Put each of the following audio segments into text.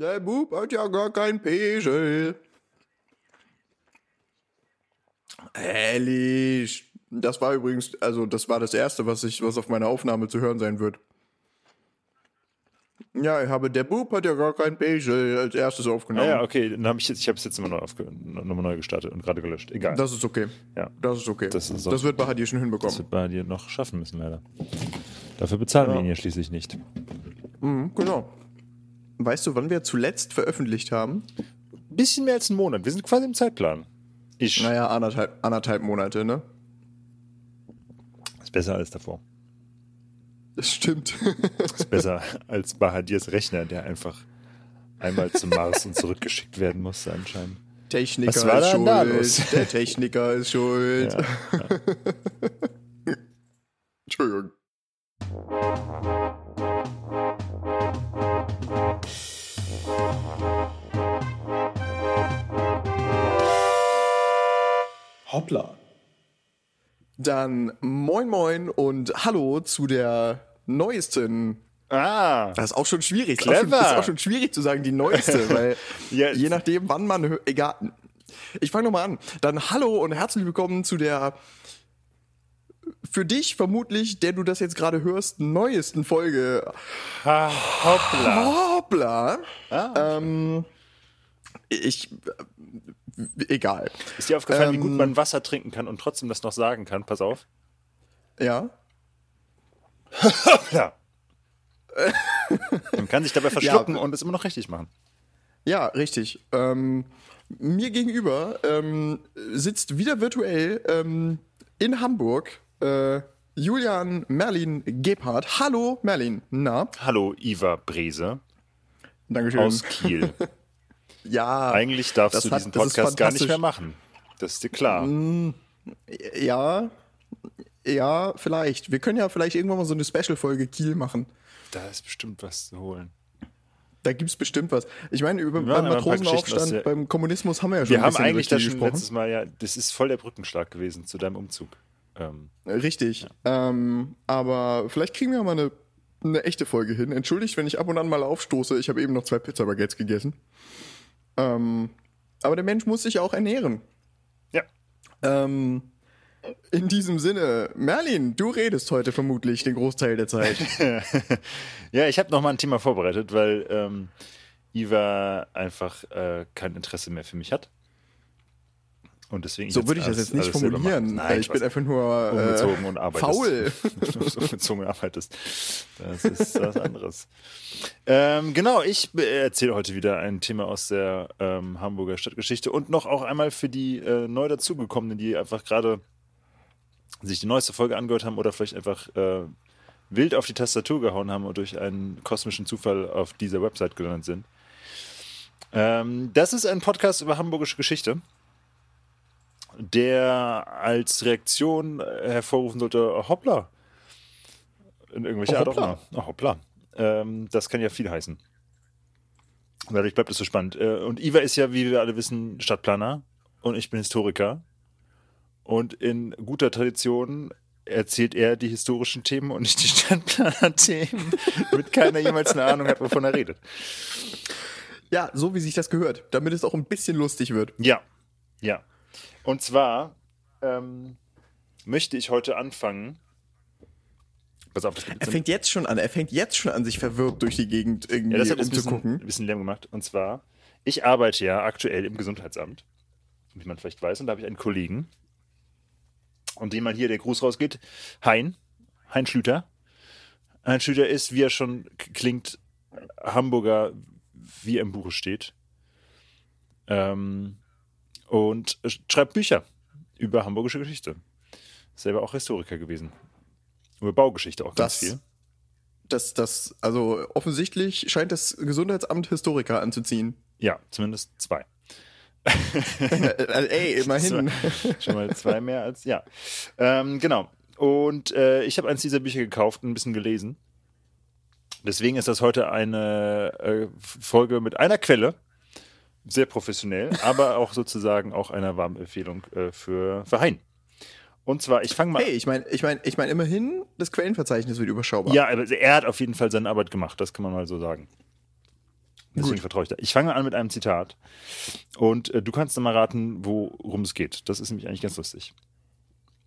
Der Bub hat ja gar kein Pegel. Ehrlich. Das war übrigens, also das war das erste, was ich, was auf meiner Aufnahme zu hören sein wird. Ja, ich habe, der Bub hat ja gar kein Pegel als erstes aufgenommen. Ja, ja okay, dann habe ich jetzt, ich habe es jetzt immer neu nochmal neu gestartet und gerade gelöscht. Egal. Das ist okay. Ja. Das ist okay. Das ist so- das wird Bahadir schon hinbekommen. das wird bei dir noch schaffen müssen, leider. Dafür bezahlen wir Ja. ihn ja schließlich nicht. Mhm, genau. Weißt du, wann wir zuletzt veröffentlicht haben? Bisschen mehr als einen Monat. Wir sind quasi im Zeitplan. Ich. Naja, anderthalb, anderthalb Monate, ne? Ist besser als davor. Das stimmt. Ist besser als Bahadirs Rechner, der einfach einmal zum Mars und zurückgeschickt werden musste anscheinend. Techniker Was war ist schuld. da los? Der Techniker ist schuld. Ja. Entschuldigung. Hoppla. Dann moin moin und hallo zu der neuesten. Ah, Das ist auch schon schwierig. Ist Clever. Auch schon, ist auch schon schwierig zu sagen, die neueste, weil Ja, je nachdem, wann man egal. Ich fange nochmal an. Dann hallo und herzlich willkommen zu der für dich vermutlich, der du das jetzt gerade hörst, neuesten Folge ha, hoppla. Hoppla. Ah. Ähm, ich. Egal. Ist dir aufgefallen, wie Ähm, gut man Wasser trinken kann und trotzdem das noch sagen kann? Pass auf. Ja. Ja. man kann sich dabei verschlucken und es immer noch richtig machen. Ja, richtig. Ähm, mir gegenüber ähm, sitzt wieder virtuell ähm, in Hamburg äh, Julian Merlin Gebhardt. Hallo Merlin. Na, Hallo, Iva Brese Dankeschön. aus Kiel. ja, Eigentlich darfst du hat- diesen Podcast gar nicht mehr machen. Das ist dir klar. ja, ja, vielleicht. Wir können ja vielleicht irgendwann mal so eine Special-Folge Kiel machen. Da ist bestimmt was zu holen. Da gibt's bestimmt was. Ich meine, über, Ja, beim Matrosenaufstand, der- beim Kommunismus haben wir ja schon Wir ein haben eigentlich das schon gesprochen. letztes Mal ja, das ist voll der Brückenschlag gewesen zu deinem Umzug. Ähm, Richtig. Ähm, aber vielleicht kriegen wir mal eine, eine echte Folge hin. Entschuldigt, wenn ich ab und an mal aufstoße. Ich habe eben noch zwei Pizza-Baguettes gegessen. Ähm, aber der Mensch muss sich auch ernähren. ja. Ähm, in diesem Sinne, Merlin, du redest heute vermutlich den Großteil der Zeit. ja, ich habe noch mal ein Thema vorbereitet, weil ähm, Iva einfach äh, kein Interesse mehr für mich hat. Und deswegen So würde ich das alles- jetzt nicht formulieren. Nein, ich bin einfach nur umgezogen äh, und arbeitest. faul. umgezogen und arbeitest. Das ist was anderes. ähm, genau, ich erzähle heute wieder ein Thema aus der ähm, Hamburger Stadtgeschichte und noch auch einmal für die äh, neu dazugekommenen, die einfach gerade sich die neueste Folge angehört haben oder vielleicht einfach äh, wild auf die Tastatur gehauen haben und durch einen kosmischen Zufall auf dieser Website gelandet sind. Ähm, das ist ein Podcast über hamburgische Geschichte der als Reaktion hervorrufen sollte, oh, hoppla. In irgendwelcher Oh, Art auch hoppla. immer. Oh, hoppla. Ähm, das kann ja viel heißen. Dadurch bleibt es so spannend. Äh, und Iva ist ja, wie wir alle wissen, Stadtplaner und ich bin Historiker. Und in guter Tradition erzählt er die historischen Themen und nicht die Stadtplaner-Themen, damit keiner jemals eine Ahnung hat, wovon er redet. ja, so wie sich das gehört. Damit es auch ein bisschen lustig wird. Ja, ja. Und zwar ähm, möchte ich heute anfangen. Pass auf, das gibt Er fängt jetzt schon an. Er fängt jetzt schon an, sich verwirrt durch die Gegend irgendwie ja, das hat jetzt ein bisschen, umzugucken. ein bisschen Lärm gemacht. Und zwar, ich arbeite ja aktuell im Gesundheitsamt, wie man vielleicht weiß, und da habe ich einen Kollegen, und dem mal hier der Gruß rausgeht, Hein, Hein Schlüter. Hein Schlüter ist, wie er schon klingt, Hamburger, wie er im Buche steht. Ähm, und schreibt Bücher über hamburgische Geschichte. Selber auch Historiker gewesen. Über Baugeschichte auch ganz Das- viel. Das, das, also offensichtlich scheint das Gesundheitsamt Historiker anzuziehen. Ja, zumindest zwei. äh, ey, immerhin. Schon mal zwei mehr als, ja. Ähm, genau. Und äh, ich habe eins dieser Bücher gekauft und ein bisschen gelesen. Deswegen ist das heute eine äh, Folge mit einer Quelle. Sehr professionell, aber auch sozusagen auch einer Warmempfehlung äh, für, für Hein. Und zwar, ich fange mal Hey, ich meine, ich meine, ich meine, immerhin, das Quellenverzeichnis wird überschaubar. Ja, aber er hat auf jeden Fall seine Arbeit gemacht, das kann man mal so sagen. Deswegen Gut. vertraue ich da. Ich fange an mit einem Zitat. Und äh, du kannst dann mal raten, worum es geht. Das ist nämlich eigentlich ganz lustig.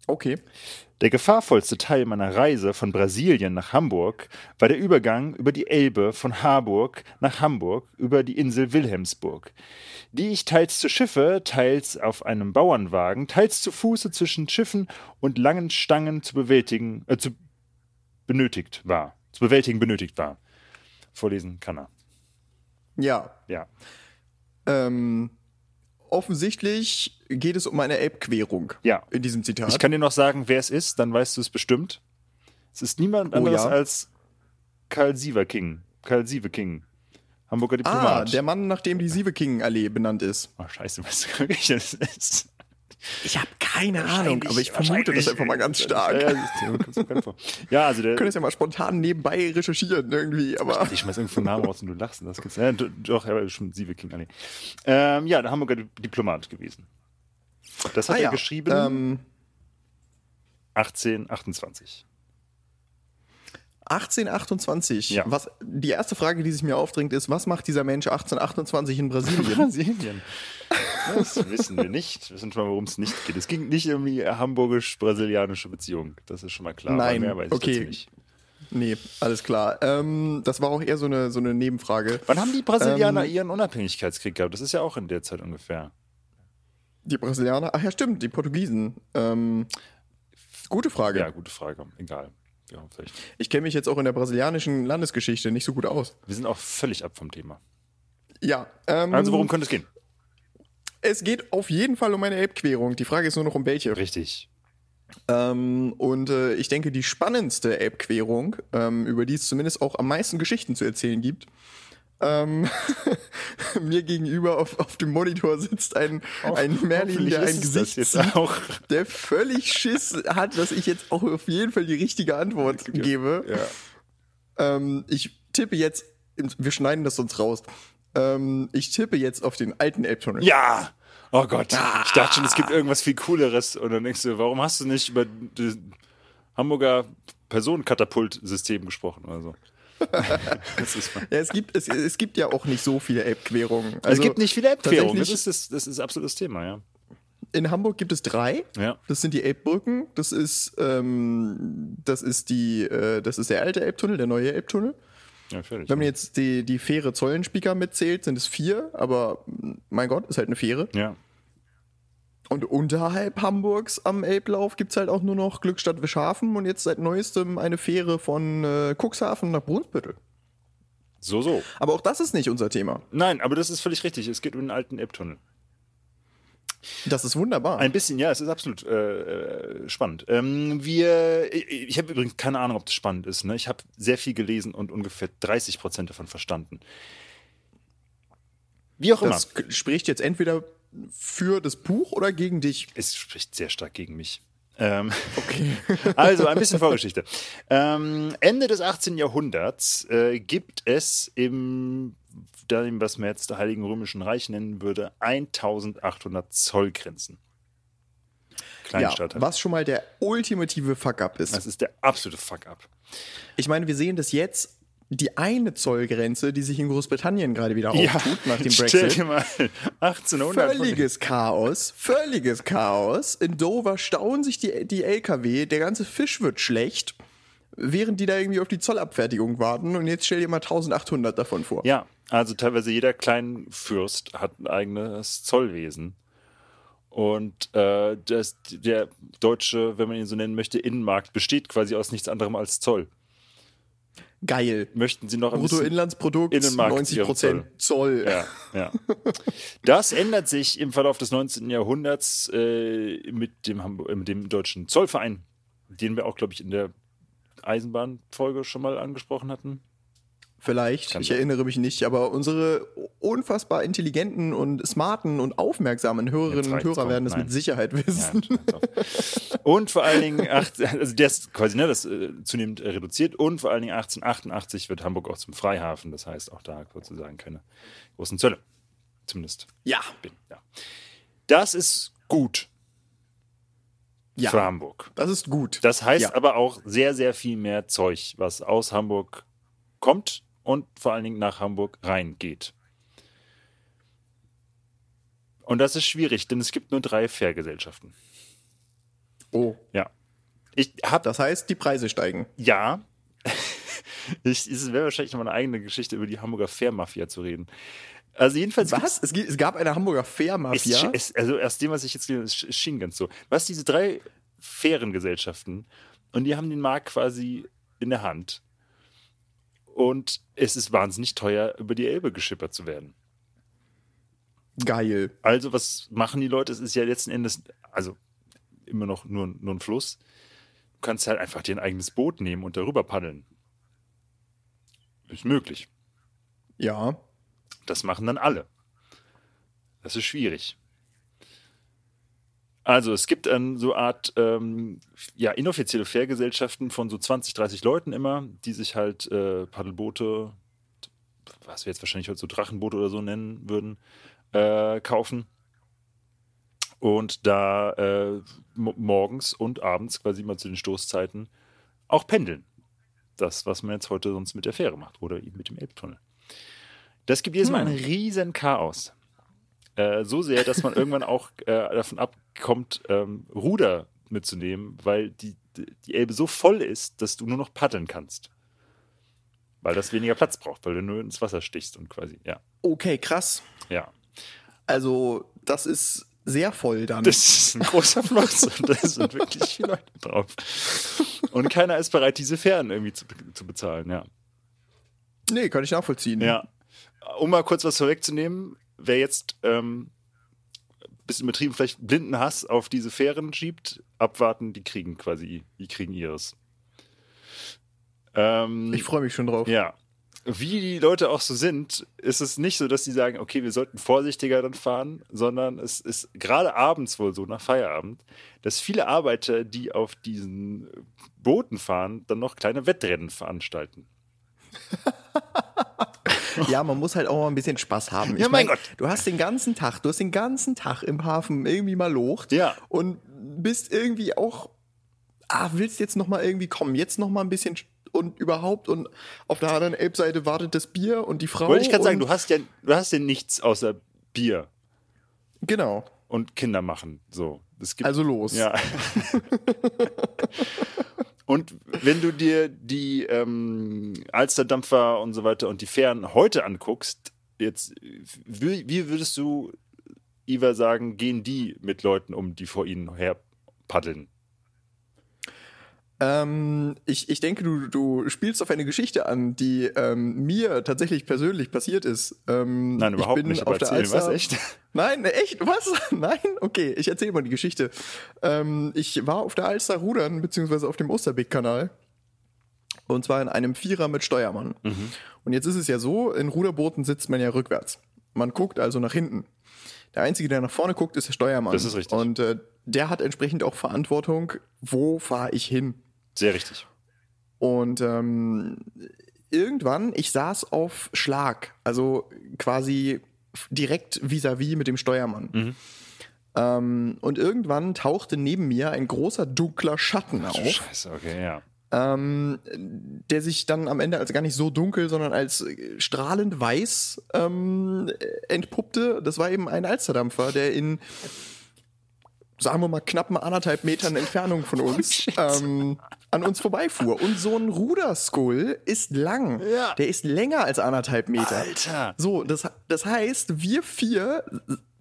Okay. Der gefahrvollste Teil meiner Reise von Brasilien nach Hamburg war der Übergang über die Elbe von Harburg nach Hamburg über die Insel Wilhelmsburg, die ich teils zu Schiffe, teils auf einem Bauernwagen, teils zu Fuße zwischen Schiffen und langen Stangen zu bewältigen, äh, zu benötigt war, zu bewältigen benötigt war. Vorlesen kann er. Ja. Ja. Ähm, offensichtlich geht es um eine Elbquerung Ja. in diesem Zitat. Ich kann dir noch sagen, wer es ist, dann weißt du es bestimmt. Es ist niemand Oh, anderes ja? als Karl Sieverking. Karl Sieveking. Hamburger ah, Diplomat. der Mann, nach dem die Sieveking-Allee benannt ist. oh, scheiße, weißt du wer das ist? Ich habe keine Ahnung, aber ich vermute das einfach mal ganz stark. Ja, ja, ja also der. Wir können das ja mal spontan nebenbei recherchieren irgendwie, aber ich schmeiß irgendwo einen Namen raus und du lachst. Das gibt's. Ja, do- doch, war schon Sieveking. Nee. Ähm, ja, der Hamburger Di- Diplomat gewesen. Das hat Ah er ja, geschrieben Ähm, 1828. 1828. Ja. Was, die erste Frage, die sich mir aufdringt, ist, was macht dieser Mensch 1828 in Brasilien? Brasilien. Das wissen wir nicht. Wir wissen schon mal, worum es nicht geht. Es ging nicht um die hamburgisch-brasilianische Beziehung. Das ist schon mal klar. Nein, okay. nee, alles klar. Ähm, das war auch eher so eine, so eine Nebenfrage. Wann haben die Brasilianer Ähm, ihren Unabhängigkeitskrieg gehabt? Das ist ja auch in der Zeit ungefähr. Die Brasilianer, ach ja, stimmt, die Portugiesen. Ähm, gute Frage. Ja, gute Frage. Egal. Ja, vielleicht. Ich kenne mich jetzt auch in der brasilianischen Landesgeschichte nicht so gut aus. Wir sind auch völlig ab vom Thema. Ja. Ähm, Also, worum könnte es gehen? Es geht auf jeden Fall um eine Elbquerung. Die Frage ist nur noch um welche. Richtig. Ähm, und äh, ich denke, die spannendste Elbquerung, ähm, über die es zumindest auch am meisten Geschichten zu erzählen gibt, ähm, mir gegenüber auf, auf dem Monitor sitzt ein, ein Merlin, der ein Gesicht zieht, auch. der völlig Schiss hat, dass ich jetzt auch auf jeden Fall die richtige Antwort gebe. Ja. Ähm, ich tippe jetzt, wir schneiden das sonst raus. Ähm, ich tippe jetzt auf den alten Elbtunnel. Ja! Oh Gott. Ich dachte schon, es gibt irgendwas viel Cooleres. Und dann denkst du, warum hast du nicht über das Hamburger Personenkatapultsystem gesprochen oder so? Ja, es, gibt, es, es gibt ja auch nicht so viele Elbquerungen. es Also, gibt nicht viele Elbquerungen. Das ist, das, das ist absolutes Thema, ja. In Hamburg gibt es drei. Ja. Das sind die Elbbrücken. Das ist, ähm, das ist die, äh, das ist der alte Elbtunnel, der neue Elbtunnel. Ja. Wenn man jetzt die, die Fähre Zollenspieker mitzählt, sind es vier, aber mein Gott, ist halt eine Fähre. ja. Und unterhalb Hamburgs am Elblauf gibt es halt auch nur noch Glückstadt Wischhafen und jetzt seit neuestem eine Fähre von äh, Cuxhaven nach Brunsbüttel. So, so. Aber auch das ist nicht unser Thema. Nein, aber das ist völlig richtig. Es geht um den alten Elbtunnel. Das ist wunderbar. Ein bisschen, ja, es ist absolut äh, äh, spannend. Ähm, wir, ich, ich habe übrigens keine Ahnung, ob das spannend ist. Ne? Ich habe sehr viel gelesen und ungefähr 30 Prozent davon verstanden. Wie auch immer. das spricht jetzt entweder für das Buch oder gegen dich. Es spricht sehr stark gegen mich. Ähm, Okay. also ein bisschen Vorgeschichte. Ähm, Ende des 18. Jahrhunderts äh, gibt es im, dem, was man jetzt der Heiligen Römischen Reich nennen würde, 1800 Zollgrenzen. Ja, Kleinstadt. was schon mal der ultimative Fuck-up ist. Das ist der absolute Fuck-up. Ich meine, wir sehen das jetzt, die eine Zollgrenze, die sich in Großbritannien gerade wieder auftut nach dem Stell Brexit. dir mal 1800 Völliges Chaos, völliges Chaos. In Dover stauen sich die, die LKW, der ganze Fisch wird schlecht, während die da irgendwie auf die Zollabfertigung warten. Und jetzt stell dir mal 1800 davon vor. Ja, also teilweise jeder Kleinfürst hat ein eigenes Zollwesen. Und äh, das, der deutsche, wenn man ihn so nennen möchte, Innenmarkt besteht quasi aus nichts anderem als Zoll. Geil. Möchten Sie noch ein Bruttoinlandsprodukt, Innenmarkt 90% Zoll. Ja, ja. Das ändert sich im Verlauf des 19. Jahrhunderts äh, mit, dem Hamburg, äh, mit dem deutschen Zollverein, den wir auch, glaube ich, in der Eisenbahnfolge schon mal angesprochen hatten. Vielleicht, ich erinnere mich nicht, aber unsere unfassbar intelligenten und smarten und aufmerksamen Hörerinnen und Hörer werden es mit Sicherheit Ja, wissen. und vor allen Dingen, acht, also der ist quasi ne, das äh, zunehmend äh, reduziert und vor allen Dingen 1888 wird Hamburg auch zum Freihafen, das heißt auch da sozusagen keine großen Zölle. Zumindest Ja, bin. Ja. Das ist gut ja, für Hamburg. das ist gut. Das heißt Ja. aber auch sehr, sehr viel mehr Zeug, was aus Hamburg kommt und vor allen Dingen nach Hamburg reingeht. Und das ist schwierig, denn es gibt nur drei Fährgesellschaften. Oh, Ja. Ich habe das heißt, die Preise steigen. ja. ich, es wäre wahrscheinlich noch mal eine eigene Geschichte über die Hamburger Fährmafia zu reden. Also jedenfalls Was? Es, es gab eine Hamburger Fährmafia. es, also aus dem, was ich jetzt gelesen habe, es schien ganz so. Was diese drei Fährengesellschaften und die haben den Markt quasi in der Hand. Und es ist wahnsinnig teuer, über die Elbe geschippert zu werden. Geil. Also, was machen die Leute? Es ist ja letzten Endes, also immer noch nur, nur ein Fluss. Du kannst halt einfach dir ein eigenes Boot nehmen und darüber paddeln. Ist möglich. Ja. Das machen dann alle. Das ist schwierig. Also es gibt dann so Art ähm, ja, inoffizielle Fährgesellschaften von so 20, 30 Leuten immer, die sich halt äh, Paddelboote, was wir jetzt wahrscheinlich heute so Drachenboote oder so nennen würden, äh, kaufen. Und da äh, mo- morgens und abends quasi immer zu den Stoßzeiten auch pendeln. Das, was man jetzt heute sonst mit der Fähre macht oder eben mit dem Elbtunnel. Das gibt jedes Mal Hm. ein riesen Chaos. Äh, so sehr, dass man irgendwann auch äh, davon abkommt, ähm, Ruder mitzunehmen, weil die, die Elbe so voll ist, dass du nur noch paddeln kannst. Weil das weniger Platz braucht, weil du nur ins Wasser stichst und quasi, ja. Okay, krass. Ja. Also, das ist sehr voll dann. Das ist ein großer Fluss und da sind wirklich viele Leute drauf. Und keiner ist bereit, diese Fähren irgendwie zu, zu bezahlen, ja. nee, kann ich nachvollziehen. Ja. Um mal kurz was vorwegzunehmen, wer jetzt ähm, bisschen übertrieben vielleicht blinden Hass auf diese Fähren schiebt, abwarten, die kriegen quasi, die kriegen ihres. Ähm, Ich freue mich schon drauf. ja. Wie die Leute auch so sind, ist es nicht so, dass sie sagen, okay, wir sollten vorsichtiger dann fahren, sondern es ist gerade abends wohl so, nach Feierabend, dass viele Arbeiter, die auf diesen Booten fahren, dann noch kleine Wettrennen veranstalten. Ja, man muss halt auch mal ein bisschen Spaß haben. Ja, mein mein, Gott. Du hast den ganzen Tag, du hast den ganzen Tag im Hafen irgendwie mal locht Ja. und bist irgendwie auch, ah, willst jetzt noch mal irgendwie kommen, jetzt noch mal ein bisschen sch- und überhaupt und auf der anderen Elbseite wartet das Bier und die Frau. Wollte ich gerade sagen, du hast ja, du hast ja nichts außer Bier Genau, und Kinder machen. So. Also los. Ja. und wenn du dir die ähm, Alsterdampfer und so weiter und die Fähren heute anguckst, jetzt, wie, wie würdest du, Iva, sagen, gehen die mit Leuten um, die vor ihnen her paddeln? Ähm, ich, ich denke, du, du spielst auf eine Geschichte an, die ähm, mir tatsächlich persönlich passiert ist. Ähm, Nein, überhaupt ich bin nicht. Auf der erzähl, was, Alster, echt? Nein, echt? Was? Nein? Okay, ich erzähle mal die Geschichte. Ähm, ich war auf der Alster rudern, beziehungsweise auf dem Osterbeek-Kanal. Und zwar in einem Vierer mit Steuermann. Mhm. Und jetzt ist es ja so, in Ruderbooten sitzt man ja rückwärts. Man guckt also nach hinten. Der Einzige, der nach vorne guckt, ist der Steuermann. Das ist richtig. Und äh, der hat entsprechend auch Verantwortung, wo fahre ich hin. Sehr richtig. Und ähm, irgendwann, ich saß auf Schlag, also quasi direkt vis-à-vis mit dem Steuermann. Mhm. Ähm, und irgendwann tauchte neben mir ein großer dunkler Schatten auf, Scheiße, okay, ja. ähm, der sich dann am Ende als gar nicht so dunkel, sondern als äh, strahlend weiß ähm, entpuppte. Das war eben ein Alsterdampfer, der in sagen wir mal, knappen anderthalb Metern Entfernung von uns ähm, an uns vorbeifuhr. Und so ein Ruderskull ist lang. Ja. Der ist länger als anderthalb Meter. Alter! So, das, das heißt, wir vier,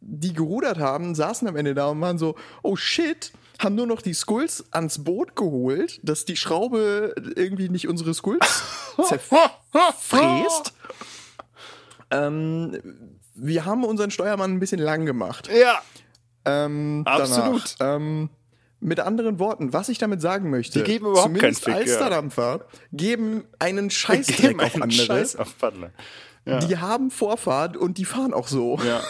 die gerudert haben, saßen am Ende da und waren so, oh shit, haben nur noch die Skulls ans Boot geholt, dass die Schraube irgendwie nicht unsere Skulls zerfräst. ähm, wir haben unseren Steuermann ein bisschen lang gemacht. Ja! Ähm, Absolut. Danach. Ähm, mit anderen Worten, was ich damit sagen möchte, Die geben überhaupt zumindest keinen Fick, ja. Alsterdampfer geben einen Geben Scheißdreck auf einen andere. Scheiß auf Paddler. Ja. Die haben Vorfahrt und die fahren auch so. Ja.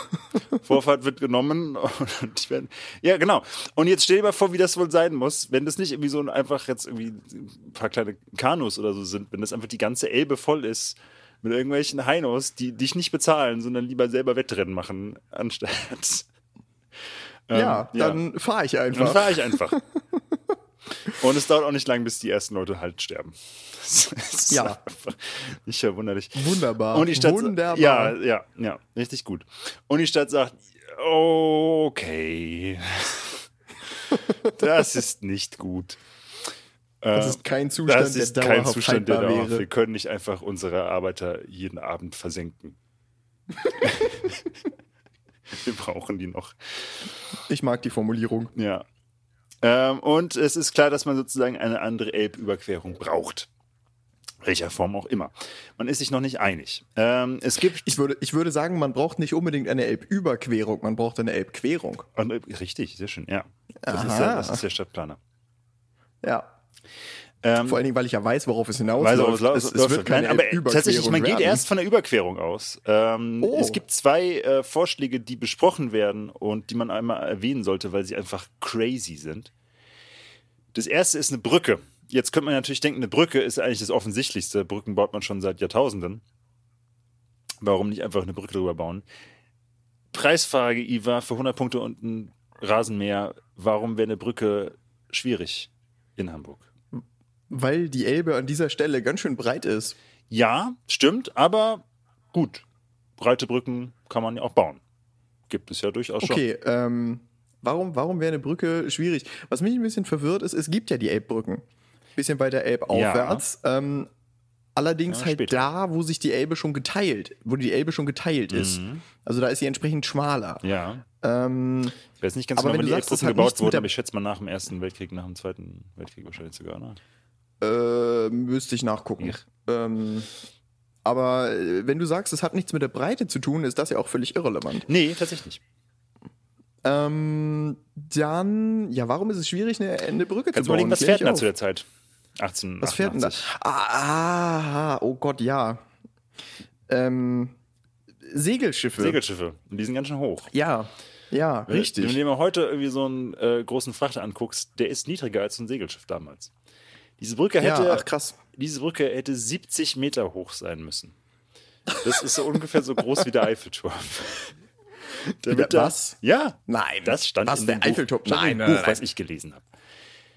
Vorfahrt wird genommen und ich werd, ja genau. Und jetzt stell dir mal vor, wie das wohl sein muss, wenn das nicht irgendwie so ein einfach jetzt irgendwie ein paar kleine Kanus oder so sind, wenn das einfach die ganze Elbe voll ist mit irgendwelchen Heinos, die dich nicht bezahlen, sondern lieber selber Wettrennen machen anstatt. Ähm, Ja, dann fahre ich dann einfach. fahre ich einfach. Und es dauert auch nicht lang, bis die ersten Leute halt sterben. Das ist Ja. nicht verwunderlich. Wunderbar. Und die Stadt Wunderbar. Ja, ja, ja, richtig gut. Und die Stadt sagt, okay, das ist nicht gut. Das ist kein Zustand, Das ist der kein Zustand, der dauerhaft. Wir wäre. können nicht einfach unsere Arbeiter jeden Abend versenken. Wir brauchen die noch. Ich mag die Formulierung. Ja. Ähm, und es ist klar, dass man sozusagen eine andere Elbüberquerung braucht. Welcher Form auch immer. Man ist sich noch nicht einig. Ähm, es gibt. Ich würde, ich würde sagen, man braucht nicht unbedingt eine Elbüberquerung, man braucht eine Elbquerung. Und, richtig, sehr schön, ja. Das, ist der, das ist der Stadtplaner. Ja. Ähm, Vor allen Dingen, weil ich ja weiß, worauf es hinausläuft. So, so, es, so, es wird keine Nein, aber Elbüberquerung tatsächlich, man geht werden. erst von der Überquerung aus. Ähm, Oh. Es gibt zwei äh, Vorschläge, die besprochen werden und die man einmal erwähnen sollte, weil sie einfach crazy sind. Das erste ist eine Brücke. Jetzt könnte man natürlich denken, eine Brücke ist eigentlich das Offensichtlichste. Brücken baut man schon seit Jahrtausenden. Warum nicht einfach eine Brücke drüber bauen? Preisfrage, Iva, für 100 Punkte und ein Rasenmäher. Warum wäre eine Brücke schwierig in Hamburg? Weil die Elbe an dieser Stelle ganz schön breit ist. Ja, stimmt, aber gut. Breite Brücken kann man ja auch bauen. Gibt es ja durchaus schon. Okay, ähm, warum, warum wäre eine Brücke schwierig? Was mich ein bisschen verwirrt ist, es gibt ja die Elbbrücken. Bisschen weiter Elbaufwärts. Ähm, allerdings Ja, halt später. da, wo sich die Elbe schon geteilt, wo die Elbe schon geteilt ist. Mhm. Also da ist sie entsprechend schmaler. Ja. Ähm, Ich weiß nicht ganz Aber genau, wenn wann die Elbbrücken hat gebaut wurden, aber ich schätze mal nach dem Ersten Weltkrieg, nach dem Zweiten Weltkrieg wahrscheinlich sogar. Ne? Äh, müsste ich nachgucken. Ähm, aber äh, wenn du sagst, es hat nichts mit der Breite zu tun, ist das ja auch völlig irrelevant. Nee, tatsächlich nicht. Ähm, dann, ja, warum ist es schwierig, eine, eine Brücke Kannst zu bauen? überlegen, was fährt denn da zu der Zeit? 18. Was fährt denn da? Ah, oh Gott, ja. Ähm, Segelschiffe. Segelschiffe. Und die sind ganz schön hoch. Ja, ja, Wenn du richtig. dir mal heute irgendwie so einen äh, großen Frachter anguckst, der ist niedriger als so ein Segelschiff damals. Diese Brücke hätte, Ja, ach krass. diese Brücke hätte 70 Meter hoch sein müssen. Das ist so ungefähr so groß wie der Eiffelturm. Damit da- was? Ja. Nein. Das stand was, in der dem Buch, Eiffelturm? Nein, Buch, nein, was ich gelesen habe.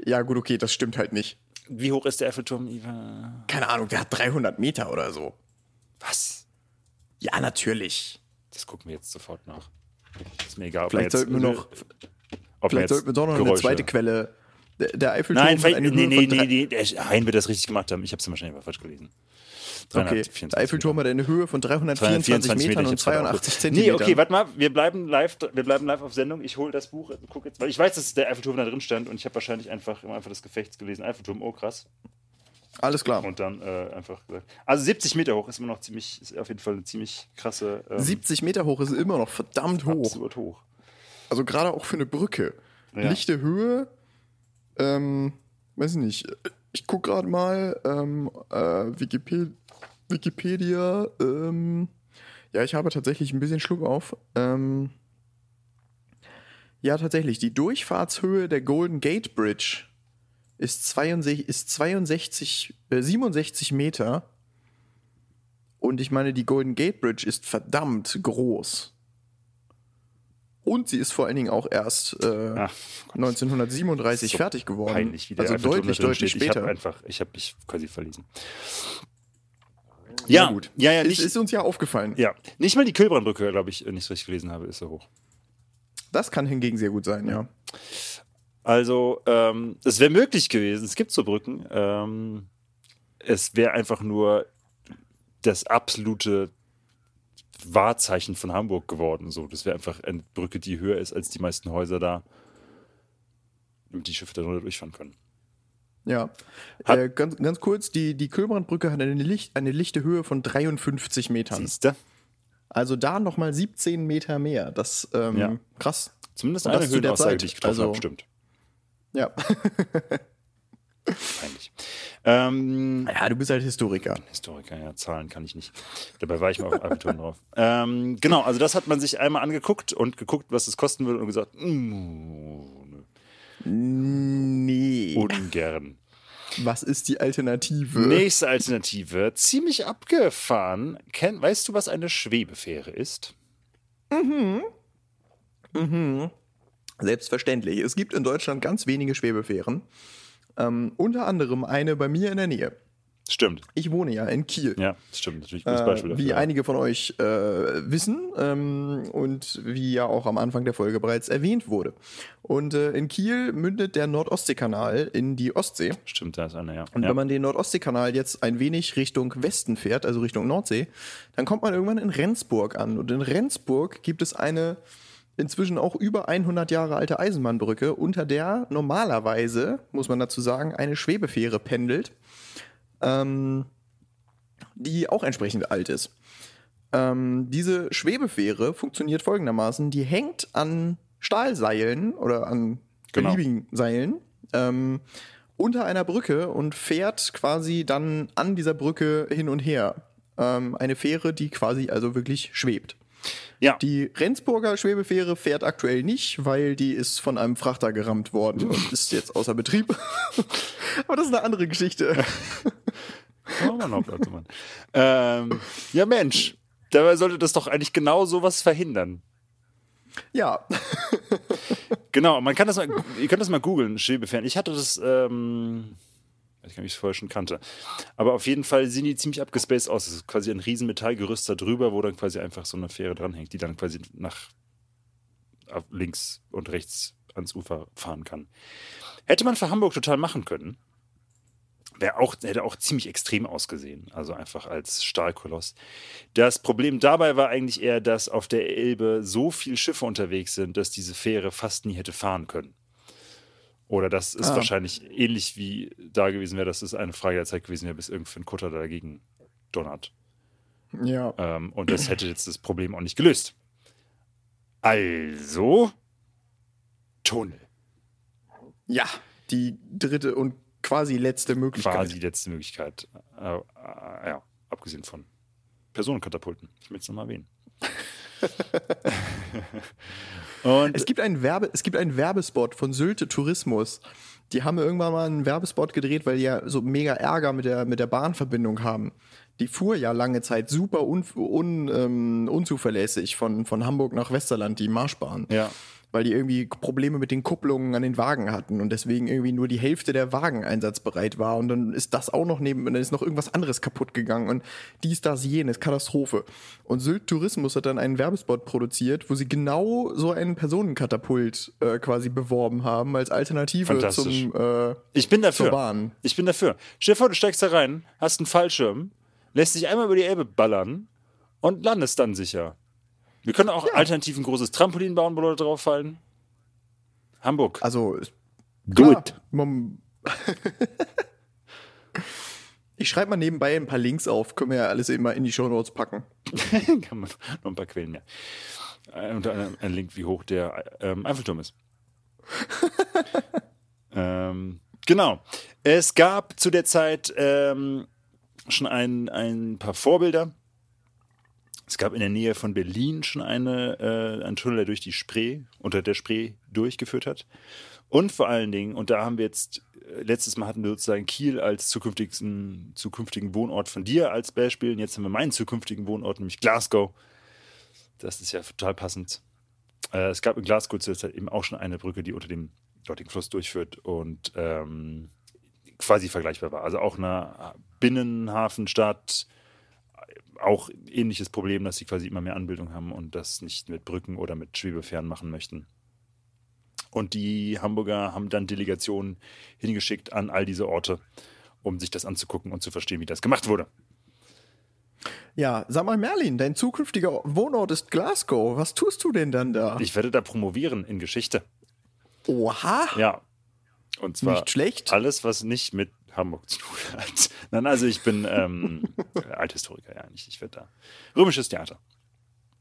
Ja, gut, okay, das stimmt halt nicht. Wie hoch ist der Eiffelturm, Iva? Keine Ahnung, der hat 300 Meter oder so. Was? Ja, natürlich. Das gucken wir jetzt sofort nach. Ist mir egal, ob Vielleicht sollten wir noch, ob vielleicht sollten wir doch noch eine zweite Quelle. Der, der Eiffelturm Nein, hat eine nee, Höhe nee, von nee, nee, der Hein wird das richtig gemacht haben. Ich habe es wahrscheinlich falsch gelesen. Okay, 324 der Eiffelturm hat eine Höhe von 324 324 Metern und hab's gerade auch 82 kurz- Zentimetern. Nee, okay, warte mal, wir bleiben live, wir bleiben live auf Sendung. Ich hole das Buch, guck jetzt, weil ich weiß, dass der Eiffelturm da drin stand und ich habe wahrscheinlich einfach im Eifer des Gefechts gelesen, Eiffelturm, oh krass. Alles klar. Und dann äh, einfach gesagt. Also 70 Meter hoch ist immer noch ziemlich, ist auf jeden Fall eine ziemlich krasse. Ähm, 70 Meter hoch ist immer noch verdammt hoch. Absolut hoch. Also gerade auch für eine Brücke. Ja. Lichte Höhe, ähm, weiß ich nicht. Ich guck gerade mal, ähm, äh, Wikipedia, Wikipedia ähm, ja, ich habe tatsächlich ein bisschen Schluck auf. Ähm, ja, tatsächlich, die Durchfahrtshöhe der Golden Gate Bridge ist 62, ist 62 äh, 67 Meter. Und ich meine, die Golden Gate Bridge ist verdammt groß. Und sie ist vor allen Dingen auch erst äh, Ach, 1937 So fertig geworden. peinlich, wie der also deutlich, deutlich steht. Ich habe später. einfach, ich habe mich quasi verlesen. Ja, Ja, gut. Ja, ja, ist, nicht, ist uns ja aufgefallen. ja. Nicht mal die Kühlbrandbrücke, glaube ich, nicht so richtig gelesen habe, ist so hoch. Das kann hingegen sehr gut sein, ja. Also, ähm, es wäre möglich gewesen, es gibt so Brücken. Ähm, es wäre einfach nur das absolute Wahrzeichen von Hamburg geworden. So, das wäre einfach eine Brücke, die höher ist als die meisten Häuser da, damit die Schiffe darunter durchfahren können. Ja. Äh, ganz, ganz kurz, die, die Kühlbrandbrücke hat eine, Licht, eine lichte Höhe von 53 Metern. Siehst du? Also da nochmal 17 Meter mehr. Das ähm, Ja. krass. Zumindest eine Höhenaussage, die ich getroffen Also- habe, stimmt. Ja. Peinlich. Ähm, ja, du bist halt Historiker. Historiker, ja, Zahlen kann ich nicht. Dabei war ich mal auf Abitur drauf. Ähm, genau, also das hat man sich einmal angeguckt und geguckt, was es kosten würde und gesagt, mm, nö, Nee. ungern. Was ist die Alternative? Nächste Alternative, ziemlich abgefahren. Ken, weißt du, was eine Schwebefähre ist? Selbstverständlich. Es gibt in Deutschland ganz wenige Schwebefähren. Ähm, unter anderem eine bei mir in der Nähe. Stimmt. Ich wohne ja in Kiel. Ja, stimmt. Natürlich ein gutes Beispiel Äh, wie dafür. einige von euch äh, wissen ähm, und wie ja auch am Anfang der Folge bereits erwähnt wurde. Und äh, in Kiel mündet der Nordostseekanal in die Ostsee. Stimmt, da ist einer, ja. Und ja. wenn man den Nordostseekanal jetzt ein wenig Richtung Westen fährt, also Richtung Nordsee, dann kommt man irgendwann in Rendsburg an. Und in Rendsburg gibt es eine inzwischen auch über 100 Jahre alte Eisenbahnbrücke, unter der normalerweise, muss man dazu sagen, eine Schwebefähre pendelt, ähm, die auch entsprechend alt ist. Ähm, diese Schwebefähre funktioniert folgendermaßen: Die hängt an Stahlseilen oder an Genau. beliebigen Seilen ähm, unter einer Brücke und fährt quasi dann an dieser Brücke hin und her. Ähm, eine Fähre, die quasi also wirklich schwebt. Ja. Die Rendsburger Schwebefähre fährt aktuell nicht, weil die ist von einem Frachter gerammt worden und ist jetzt außer Betrieb. Aber das ist eine andere Geschichte. Oh, Mann, Hauptplatz, Mann. ähm, ja, Mensch. Dabei sollte das doch eigentlich genau sowas verhindern. Ja, Genau, man kann das mal, ihr könnt das mal googeln, Schwebefern. Ich hatte das, ähm, ich es vorher schon kannte. Aber auf jeden Fall sehen die ziemlich abgespaced aus. Es ist quasi ein riesen Metallgerüst da drüber, wo dann quasi einfach so eine Fähre dranhängt, die dann quasi nach links und rechts ans Ufer fahren kann. Hätte man für Hamburg total machen können. Auch, hätte auch ziemlich extrem ausgesehen, also einfach als Stahlkoloss. Das Problem dabei war eigentlich eher, dass auf der Elbe so viele Schiffe unterwegs sind, dass diese Fähre fast nie hätte fahren können. Oder das ist Ah. wahrscheinlich ähnlich wie da gewesen wäre, dass es eine Frage der Zeit gewesen wäre, bis irgendein Kutter dagegen donnert. ja. Ähm, und das hätte jetzt das Problem auch nicht gelöst. Also, Tunnel. Ja, die dritte und quasi letzte Möglichkeit. Quasi letzte Möglichkeit. Äh, äh, ja, abgesehen von Personenkatapulten. Ich möchte es nochmal erwähnen. Und Es gibt einen Werbe, es gibt einen Werbespot von Sylte Tourismus. Die haben irgendwann mal einen Werbespot gedreht, weil die ja so mega Ärger mit der, mit der Bahnverbindung haben. Die fuhr ja lange Zeit super un, un, ähm, unzuverlässig von, von Hamburg nach Westerland, die Marschbahn. ja, Weil die irgendwie Probleme mit den Kupplungen an den Wagen hatten und deswegen irgendwie nur die Hälfte der Wagen einsatzbereit war. Und dann ist das auch noch neben, und dann ist noch irgendwas anderes kaputt gegangen und dies, das, jenes, Katastrophe. Und Sylt Tourismus hat dann einen Werbespot produziert, wo sie genau so einen Personenkatapult äh, quasi beworben haben als Alternative zum äh, ich bin dafür. zur Bahn. Ich bin dafür. Stell dir vor, du steigst da rein, hast einen Fallschirm, lässt dich einmal über die Elbe ballern und landest dann sicher. Wir können auch alternativ ein großes Trampolin bauen, wo Leute drauf fallen. Hamburg. Also Do klar, man- Ich schreibe mal nebenbei ein paar Links auf, können wir ja alles eben mal in die Shownotes packen. Kann man noch ein paar Quellen mehr. Äh, unter anderem ein Link, wie hoch der ähm, Eiffelturm ist. ähm, genau. Es gab zu der Zeit ähm, schon ein, ein paar Vorbilder. Es gab in der Nähe von Berlin schon eine, äh, einen Tunnel, der durch die Spree, unter der Spree durchgeführt hat. Und vor allen Dingen, und da haben wir jetzt, äh, letztes Mal hatten wir sozusagen Kiel als zukünftigen, zukünftigen Wohnort von dir als Beispiel. Und jetzt haben wir meinen zukünftigen Wohnort, nämlich Glasgow. Das ist ja total passend. Äh, es gab in Glasgow zu der Zeit eben auch schon eine Brücke, die unter dem dortigen Fluss durchführt und ähm, quasi vergleichbar war. Also auch eine Binnenhafenstadt, auch ähnliches Problem, dass sie quasi immer mehr Anbildung haben und das nicht mit Brücken oder mit Schwebefähren machen möchten. Und die Hamburger haben dann Delegationen hingeschickt an all diese Orte, um sich das anzugucken und zu verstehen, wie das gemacht wurde. Ja, sag mal, Merlin, dein zukünftiger Wohnort ist Glasgow. Was tust du denn dann da? Ich werde da promovieren in Geschichte. Oha, Ja. Und zwar nicht schlecht. alles, was nicht mit Hamburg zu tun hat. Nein, also ich bin ähm, Althistoriker, ja. Ich, ich werde da. Römisches Theater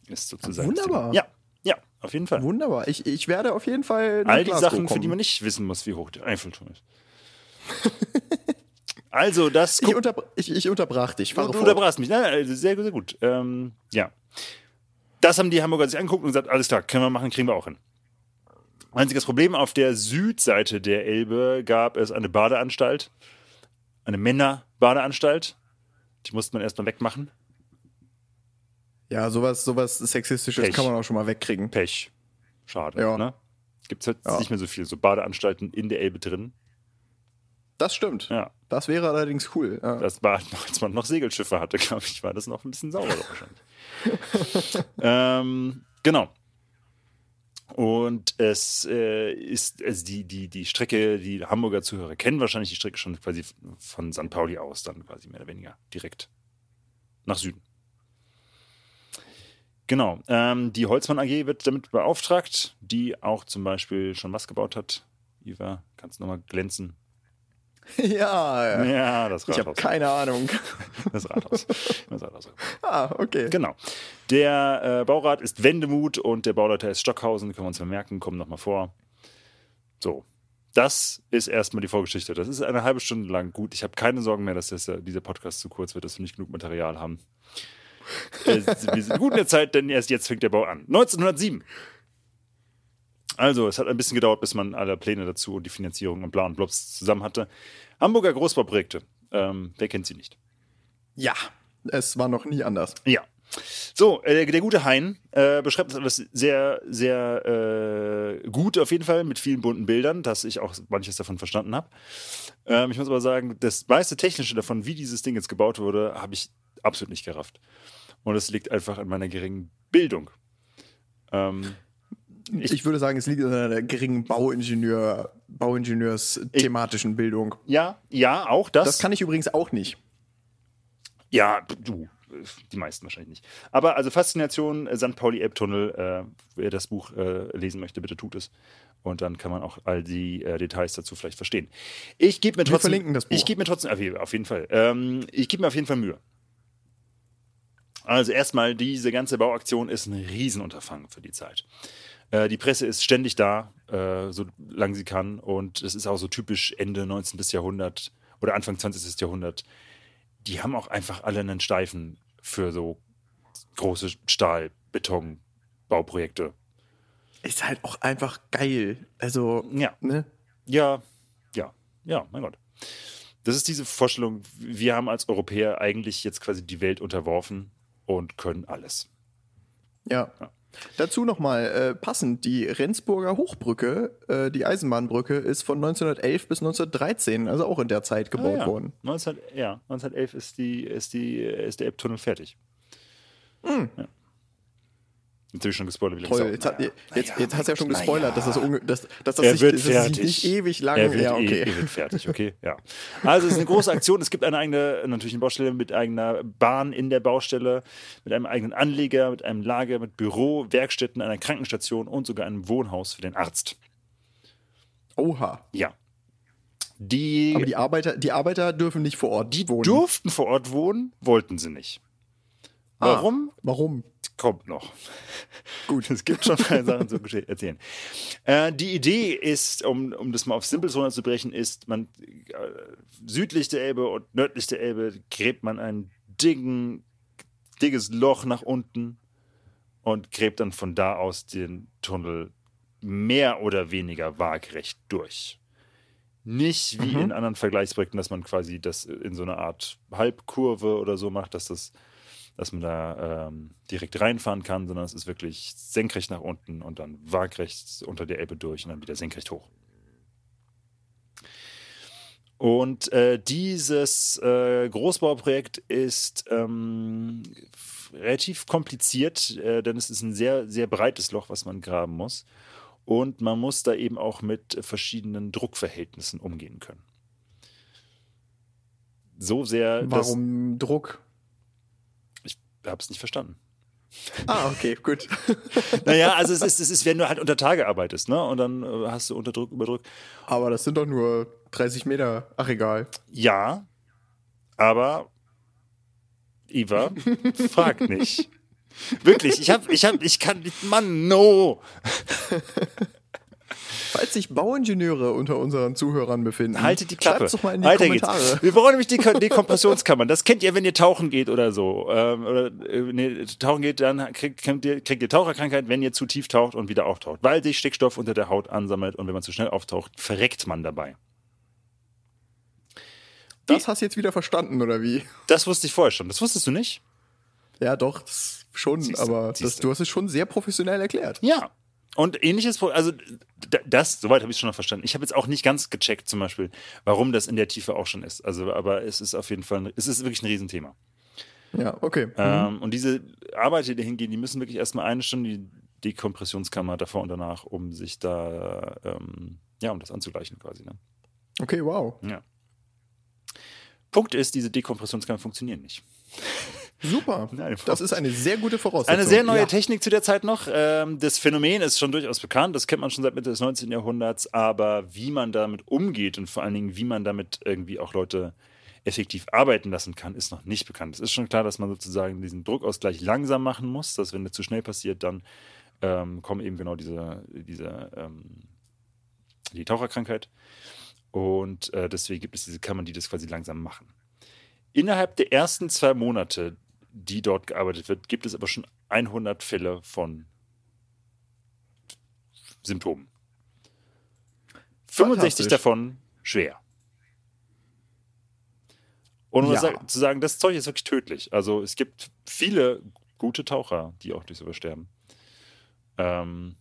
ist sozusagen. Wunderbar. Ja, ja, auf jeden Fall. Wunderbar. Ich, ich werde auf jeden Fall All die Glasgow Sachen, für kommen. die man nicht wissen muss, wie hoch der Eiffelturm ist. also, das. ich, unterbr ich, ich unterbrach dich. Fahre Du, unterbrachst mich. Nein, nein, sehr, gut, sehr gut. Ähm, ja. Das haben die Hamburger sich angeguckt und gesagt, alles klar, können wir machen, kriegen wir auch hin. Einziges Problem, auf der Südseite der Elbe gab es eine Badeanstalt, eine Männerbadeanstalt. Die musste man erstmal wegmachen. Ja, sowas, sowas Sexistisches Pech. kann man auch schon mal wegkriegen. Pech. Schade. Ja. Ne? Gibt es jetzt Ja. nicht mehr so viel. So Badeanstalten in der Elbe drin. Das stimmt. Ja. Das wäre allerdings cool. Ja. Das war, als man noch Segelschiffe hatte, glaube ich, war das noch ein bisschen sauberer wahrscheinlich. ähm, genau. Und es äh, ist, also die, die, die Strecke, die Hamburger Zuhörer kennen wahrscheinlich die Strecke schon quasi von St. Pauli aus, dann quasi mehr oder weniger direkt nach Süden. Genau. Ähm, die Holzmann AG wird damit beauftragt, die auch zum Beispiel schon was gebaut hat. Iva, kannst du nochmal glänzen? Ja, ja. Das ich habe Rathaus. keine Ahnung. Das Rathaus. Das Rathaus. Ah, okay. Genau. Der äh, Baurat ist Wendemuth und der Bauleiter ist Stockhausen. Können wir uns mal merken, kommen nochmal vor. So. Das ist erstmal die Vorgeschichte. Das ist eine halbe Stunde lang gut. Ich habe keine Sorgen mehr, dass das, äh, dieser Podcast zu kurz wird, dass wir nicht genug Material haben. Äh, wir sind gut in der Zeit, denn erst jetzt fängt der Bau an. 1907. Also, es hat ein bisschen gedauert, bis man alle Pläne dazu und die Finanzierung und bla und blobs zusammen hatte. Hamburger Großbauprojekte. Ähm, wer kennt sie nicht? Ja, es war noch nie anders. Ja. So, äh, der gute Hein äh, beschreibt das alles sehr, sehr äh, gut auf jeden Fall mit vielen bunten Bildern, dass ich auch manches davon verstanden habe. Ähm, ich muss aber sagen, das meiste Technische davon, wie dieses Ding jetzt gebaut wurde, habe ich absolut nicht gerafft. Und es liegt einfach an meiner geringen Bildung. Ähm, Ich, würde sagen, es liegt an einer geringen Bauingenieur, Bauingenieurs-thematischen Bildung. ja, ja, auch das. Das kann ich übrigens auch nicht. Ja, du, die meisten wahrscheinlich nicht. Aber also Faszination äh, St. Pauli Elbtunnel, äh, wer das Buch äh, lesen möchte, bitte tut es. Und dann kann man auch all die äh, Details dazu vielleicht verstehen. Ich gebe mir Wir trotzdem. verlinken das Buch. Ich gebe mir trotzdem, auf jeden- auf jeden Fall. Ähm, ich gebe mir auf jeden Fall Mühe. Also erstmal, diese ganze Bauaktion ist ein Riesenunterfangen für die Zeit. Äh, die Presse ist ständig da, äh, solange sie kann. Und es ist auch so typisch Ende 19. Jahrhundert oder Anfang 20. Jahrhundert. Die haben auch einfach alle einen Steifen für so große Stahl-, Beton-, Bauprojekte. Ist halt auch einfach geil. Also, Ja. ne? Ja, ja, ja, mein Gott. Das ist diese Vorstellung, wir haben als Europäer eigentlich jetzt quasi die Welt unterworfen und können alles. Ja. Ja. Dazu nochmal äh, passend, die Rendsburger Hochbrücke, äh, die Eisenbahnbrücke, ist von 1911 bis 1913, also auch in der Zeit gebaut Ah, ja. worden. 19, ja, 1911 ist, die, ist, die, ist der Elbtunnel fertig. Ja. Natürlich schon gespoilert, wie lange Hm. Toll, jetzt, hat, jetzt, jetzt hast du ja schon gespoilert, dass das, unge dass, dass das, Er sich, wird dass fertig. nicht ewig lang. Er wird, ja, eh, okay. er wird fertig, okay, ja. Also es ist eine große Aktion. Es gibt eine eigene, natürlich eine Baustelle mit eigener Bahn in der Baustelle, mit einem eigenen Anleger, mit einem Lager, mit Büro, Werkstätten, einer Krankenstation und sogar einem Wohnhaus für den Arzt. Oha. Ja. Die, Aber die Arbeiter, die Arbeiter dürfen nicht vor Ort die wohnen. durften vor Ort wohnen, wollten sie nicht. Ah, Warum? Warum? Kommt noch. Gut. Es gibt schon drei Sachen zu erzählen. Äh, die Idee ist, um, um das mal auf Simples runterzubrechen, ist, man äh, südlich der Elbe und nördlich der Elbe gräbt man ein dicken, dickes Loch nach unten und gräbt dann von da aus den Tunnel mehr oder weniger waagrecht durch. Nicht wie Mhm. in anderen Vergleichsprojekten, dass man quasi das in so eine Art Halbkurve oder so macht, dass das dass man da ähm, direkt reinfahren kann, sondern es ist wirklich senkrecht nach unten und dann waagrecht unter der Elbe durch und dann wieder senkrecht hoch. Und äh, dieses äh, Großbauprojekt ist ähm, relativ kompliziert, äh, denn es ist ein sehr, sehr breites Loch, was man graben muss. Und man muss da eben auch mit verschiedenen Druckverhältnissen umgehen können. So sehr, Warum Druck? Ich habe es nicht verstanden. Ah, okay, gut. Naja, also es ist, es ist, wenn du halt unter Tage arbeitest, ne? Und dann äh, hast du Unterdruck, Überdruck. Aber das sind doch nur 30 Meter. Ach, egal. Ja, aber Iva, frag nicht. Wirklich, ich hab, ich hab, ich kann nicht, Mann, no. Falls sich Bauingenieure unter unseren Zuhörern befinden, Haltet die Klappe. doch mal in die Weiter Kommentare. geht's. Wir brauchen nämlich die Ko- Dekompressionskammern. Das kennt ihr, wenn ihr tauchen geht oder so. Ähm, oder äh, wenn ihr tauchen geht, dann kriegt, ihr, kriegt ihr Taucherkrankheit, wenn ihr zu tief taucht und wieder auftaucht. Weil sich Stickstoff unter der Haut ansammelt und wenn man zu schnell auftaucht, verreckt man dabei. Das hast du jetzt wieder verstanden, oder wie? Das wusste ich vorher schon. Das wusstest du nicht? Ja, doch, schon, Siehste, aber das, du hast es schon sehr professionell erklärt. Ja. Und ähnliches, also das, soweit habe ich es schon noch verstanden. Ich habe jetzt auch nicht ganz gecheckt, zum Beispiel, warum das in der Tiefe auch schon ist. Also, aber es ist auf jeden Fall, ein- es ist wirklich ein Riesenthema. Ja, okay. Ähm, und diese Arbeiter, die da hingehen, die müssen wirklich erstmal eine Stunde die Dekompressionskammer davor und danach, um sich da, ähm, ja, um das anzugleichen quasi. Ne? Okay, wow. Ja. Punkt ist, diese Dekompressionskammern funktionieren nicht. Super. Das ist eine sehr gute Voraussetzung. Eine sehr neue ja. Technik zu der Zeit noch. Ähm, das Phänomen ist schon durchaus bekannt, das kennt man schon seit Mitte des 19. Jahrhunderts, aber wie man damit umgeht und vor allen Dingen, wie man damit irgendwie auch Leute effektiv arbeiten lassen kann, ist noch nicht bekannt. Es ist schon klar, dass man sozusagen diesen Druckausgleich langsam machen muss, dass wenn das zu schnell passiert, dann ähm, kommen eben genau diese, diese ähm, die Taucherkrankheit. Und äh, deswegen gibt es diese Kammern, die das quasi langsam machen. Innerhalb der ersten zwei Monate, die dort gearbeitet wird, gibt es aber schon 100 Fälle von Symptomen. 65 Fantastisch. davon schwer. Und um Ja. sa- zu sagen, das Zeug ist wirklich tödlich. Also es gibt viele gute Taucher, die auch durch sowas sterben. Ähm,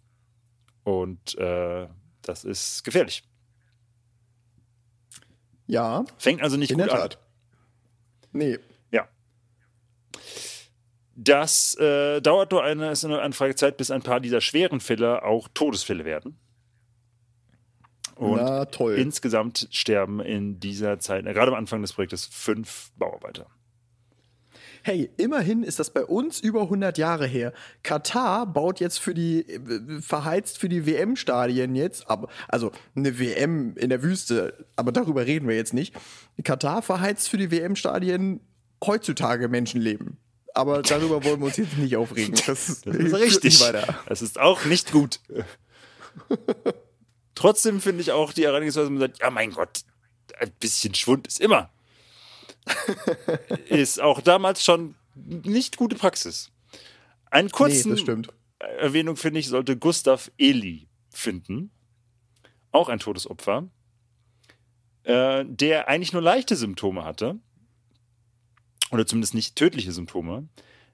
und äh, das ist gefährlich. Ja, Fängt also nicht in gut der an. Tat. Nee. Das äh, dauert nur eine, ist nur eine Frage der Zeit, bis ein paar dieser schweren Fälle auch Todesfälle werden. Und Na toll. insgesamt sterben in dieser Zeit, äh, gerade am Anfang des Projektes, fünf Bauarbeiter. Hey, immerhin ist das bei uns über 100 Jahre her. Katar baut jetzt für die, äh, verheizt für die WM-Stadien jetzt, aber, also eine WM in der Wüste, aber darüber reden wir jetzt nicht. Katar verheizt für die WM-Stadien heutzutage Menschenleben. Aber darüber wollen wir uns jetzt nicht aufregen. Das, Das ist richtig. Weiter. Das ist auch nicht gut. Trotzdem finde ich auch die Herangehensweise, man sagt, ja mein Gott, ein bisschen Schwund ist immer. ist auch damals schon nicht gute Praxis. Einen Nee, kurzen stimmt. Erwähnung, finde ich, sollte Gustav Eli finden. Auch ein Todesopfer. Äh, der eigentlich nur leichte Symptome hatte. Oder zumindest nicht tödliche Symptome.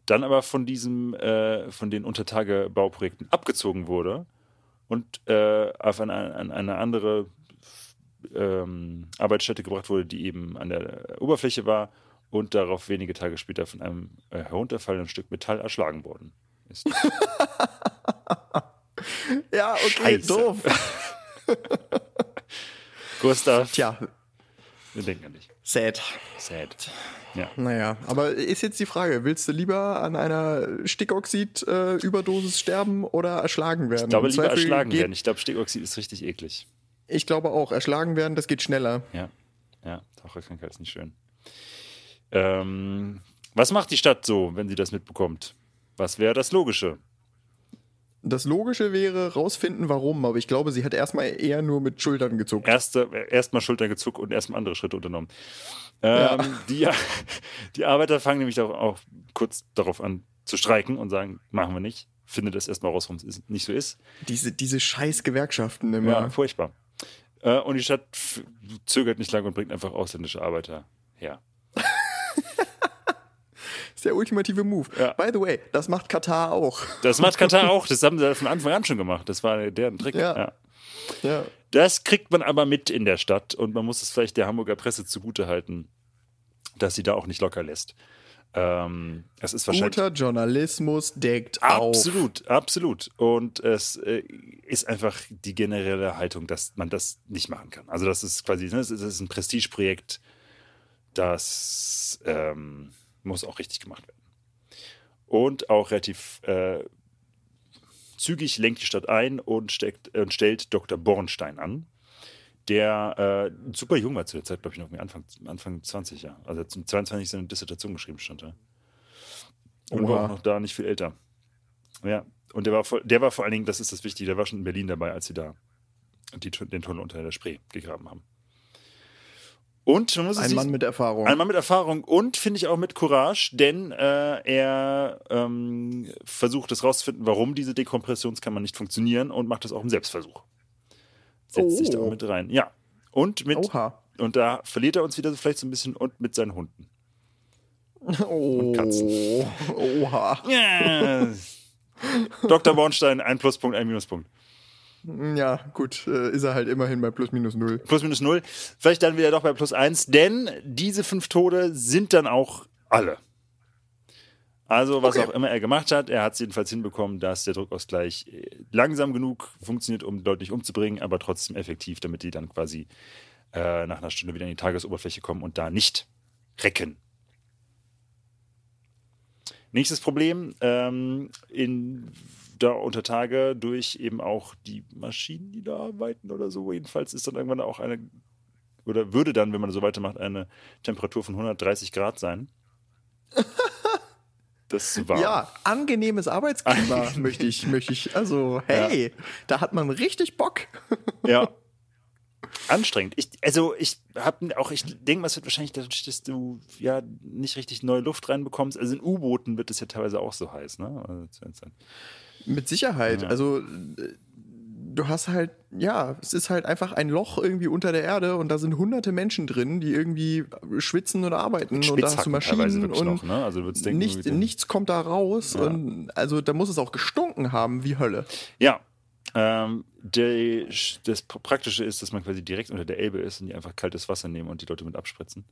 Dann aber von diesem, äh, von den Untertagebauprojekten abgezogen wurde und äh, auf eine, an eine andere ähm, Arbeitsstätte gebracht wurde, die eben an der Oberfläche war und darauf wenige Tage später von einem äh, herunterfallenden Stück Metall erschlagen worden ist. Ja, okay, Scheiße. doof. Gustav, Tja, wir denken an dich. sad. Sad. Ja. Naja, aber ist jetzt die Frage, willst du lieber an einer Stickoxid-Überdosis sterben oder erschlagen werden? Ich glaube, lieber erschlagen werden. Ich glaube, Stickoxid ist richtig eklig. Ich glaube auch, erschlagen werden, das geht schneller. Ja. Ja, Taucherkrankheit ist nicht schön. Ähm, was macht die Stadt so, wenn sie das mitbekommt? Was wäre das Logische? Das Logische wäre rausfinden, warum, aber ich glaube, sie hat erstmal eher nur mit Schultern gezuckt. Erste, erstmal Schultern gezuckt und erstmal andere Schritte unternommen. Ähm, die, die Arbeiter fangen nämlich auch, auch kurz darauf an zu streiken und sagen, machen wir nicht. Findet das erstmal raus, warum es nicht so ist. Diese, diese scheiß Gewerkschaften immer. Ja, furchtbar. Äh, und die Stadt zögert nicht lange und bringt einfach ausländische Arbeiter her. Ist der ultimative Move. Ja. By the way, das macht Katar auch. Das macht Katar auch. Das haben sie von Anfang an schon gemacht. Das war deren Trick. Ja. Ja. Das kriegt man aber mit in der Stadt und man muss es vielleicht der Hamburger Presse zugutehalten, dass sie da auch nicht locker lässt. Ähm, es ist wahrscheinlich. Guter Journalismus deckt auf. Absolut, absolut. Und es äh, ist einfach die generelle Haltung, dass man das nicht machen kann. Also das ist quasi, ne, das ist ein Prestigeprojekt, das ähm, muss auch richtig gemacht werden. Und auch relativ äh, zügig lenkt die Stadt ein und, steckt, und stellt Dr. Bornstein an, der äh, super jung war zu der Zeit, glaube ich, noch Anfang, Anfang 20, ja. Also zum 22 seine Dissertation geschrieben stand, ja. Und war Oha. auch noch da nicht viel älter. Ja, und der war, vor, der war vor allen Dingen, das ist das Wichtige, der war schon in Berlin dabei, als sie da die, den Tunnel unter der Spree gegraben haben. Und man muss es Ein sich- Mann mit Erfahrung. ein Mann mit Erfahrung und finde ich auch mit Courage, denn äh, er ähm, versucht es rauszufinden, warum diese Dekompressionskammern nicht funktionieren und macht das auch im Selbstversuch. Setzt sich da Oh. auch mit rein. Ja. Und mit Oha. und da verliert er uns wieder so vielleicht so ein bisschen und mit seinen Hunden. Oh. Katzen. Oha. Ja. Dr. Bornstein, ein Pluspunkt, ein Minuspunkt. Ja, gut, äh, ist er halt immerhin bei plus minus null. Plus minus null. Vielleicht dann wieder doch bei plus eins, denn diese fünf Tode sind dann auch alle. Also, was Okay. auch immer er gemacht hat, er hat es jedenfalls hinbekommen, dass der Druckausgleich äh, langsam genug funktioniert, um Leute nicht umzubringen, aber trotzdem effektiv, damit die dann quasi äh, nach einer Stunde wieder an die Tagesoberfläche kommen und da nicht recken. Nächstes Problem, ähm, in, da unter Tage durch eben auch die Maschinen, die da arbeiten oder so. Jedenfalls ist dann irgendwann auch eine, oder würde dann, wenn man so weitermacht, eine Temperatur von 130 Grad sein. Das warm. Ja, angenehmes Arbeitsklima möchte ich, möchte ich. Also, hey, da hat man richtig Bock. Ja. Anstrengend. Ich, also ich habe auch, ich denke mal, es wird wahrscheinlich dadurch, dass du ja nicht richtig neue Luft reinbekommst. Also in U-Booten wird es ja teilweise auch so heiß, ne? Also, Mit Sicherheit. Ja. Also, äh, du hast halt, ja, es ist halt einfach ein Loch irgendwie unter der Erde und da sind hunderte Menschen drin, die irgendwie schwitzen oder arbeiten und da hast du Maschinen und noch, ne? Also du denken, nicht, nichts kommt da raus. Und also da muss es auch gestunken haben wie Hölle. Ja. Ähm, der, das Praktische ist, dass man quasi direkt unter der Elbe ist und die einfach kaltes Wasser nehmen und die Leute mit abspritzen.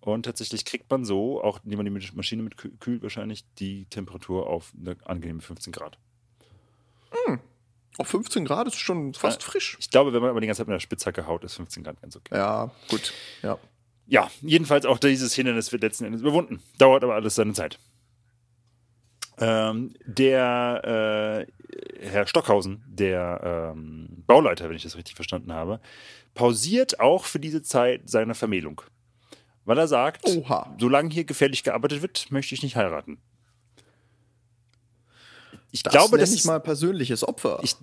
Und tatsächlich kriegt man so, auch indem man die Maschine mit kü- kühlt, wahrscheinlich die Temperatur auf eine angenehme 15 Grad. Auf 15 Grad ist schon fast Ja. frisch. Ich glaube, wenn man aber die ganze Zeit mit der Spitzhacke haut, ist 15 Grad ganz okay. Ja, gut. Ja. Ja, jedenfalls auch dieses Hindernis wird letzten Endes überwunden. Dauert aber alles seine Zeit. Ähm, der äh, Herr Stockhausen, der ähm, Bauleiter, wenn ich das richtig verstanden habe, pausiert auch für diese Zeit seine Vermählung. Weil er sagt, Oha. solange hier gefährlich gearbeitet wird, möchte ich nicht heiraten. Ich Das glaube, das ist mal persönliches Opfer. Ich-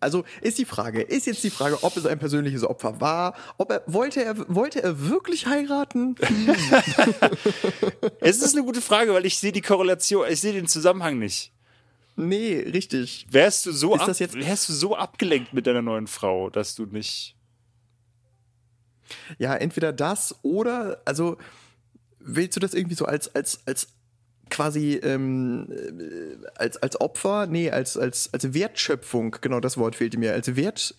also ist die Frage, ist jetzt die Frage, ob es ein persönliches Opfer war, ob er wollte er wollte er wirklich heiraten? es ist eine gute Frage, weil ich sehe die Korrelation, ich sehe den Zusammenhang nicht. nee, richtig. Wärst du so, Ist ab, das jetzt- wärst du so abgelenkt mit deiner neuen Frau, dass du nicht. Ja, entweder das oder also willst du das irgendwie so als als als quasi ähm, äh, als als Opfer, nee, als als als Wertschöpfung, genau das Wort fehlte mir, als Wert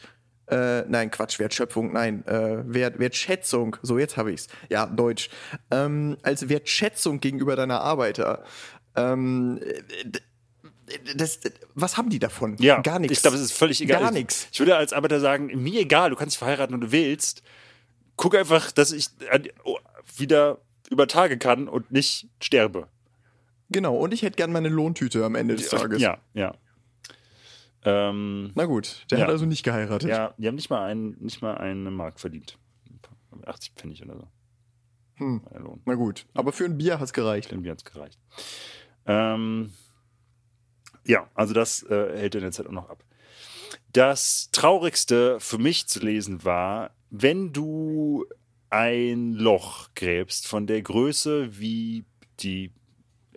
äh, nein, Quatsch, Wertschöpfung, nein, äh, Wert, Wertschätzung, so jetzt habe ich's. Ja, Deutsch. Ähm, als Wertschätzung gegenüber deiner Arbeiter. Ähm, d- das, was haben die davon? Ja, gar nichts. Ich glaube, es ist völlig egal. Gar Ich- nichts. Ich würde als Arbeiter sagen, mir egal, du kannst dich verheiraten, wenn du willst. Guck einfach, dass ich äh, oh, wieder über Tage kann und nicht sterbe. Genau, und ich hätte gern meine Lohntüte am Ende des Tages. Ja, ja. Ähm, Na gut, der Ja. hat also nicht geheiratet. ja, die haben nicht mal, einen, nicht mal eine Mark verdient. 80 Pfennig oder so. Hm. Lohn. Na gut, aber für ein Bier hat's gereicht. Irgendwie hat es gereicht. Ähm, ja, also das äh, hält in der Zeit auch noch ab. Das Traurigste für mich zu lesen war, wenn du ein Loch gräbst von der Größe wie die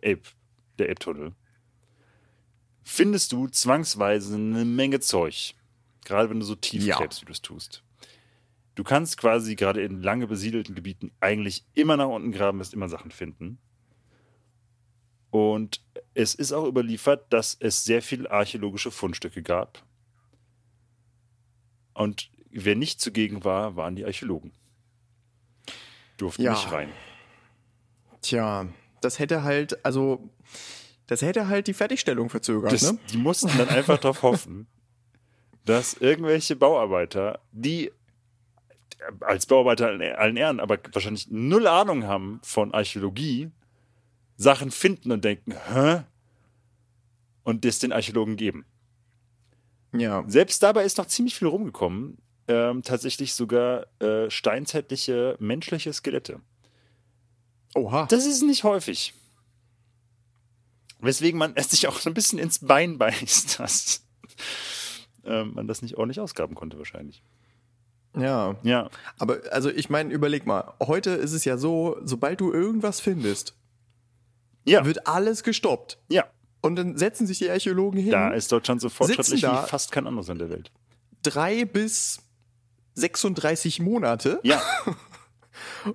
Elb, der Elbtunnel, findest du zwangsweise eine Menge Zeug. Gerade wenn du so tief Ja. gräbst, wie du es tust. Du kannst quasi gerade in lange besiedelten Gebieten eigentlich immer nach unten graben, wirst immer Sachen finden. Und es ist auch überliefert, dass es sehr viele archäologische Fundstücke gab. Und wer nicht zugegen war, waren die Archäologen. Durften Ja. nicht rein. Tja, das hätte halt, also, das hätte halt die Fertigstellung verzögert, Das, ne? Die mussten dann einfach darauf hoffen, dass irgendwelche Bauarbeiter, die als Bauarbeiter in allen Ehren, aber wahrscheinlich null Ahnung haben von Archäologie, Sachen finden und denken, hä? Und das den Archäologen geben. Ja. Selbst dabei ist noch ziemlich viel rumgekommen. Ähm, tatsächlich sogar äh, steinzeitliche menschliche Skelette. Oha. Das ist nicht häufig. Weswegen man es sich auch so ein bisschen ins Bein beißt, dass ähm, man das nicht ordentlich ausgaben konnte, wahrscheinlich. Ja. Ja, Aber, also, ich meine, überleg mal. Heute ist es ja so, sobald du irgendwas findest, ja, wird alles gestoppt. ja. Und dann setzen sich die Archäologen hin. Da ist Deutschland so fortschrittlich wie fast kein anderes in der Welt. drei bis 36 Monate. Ja,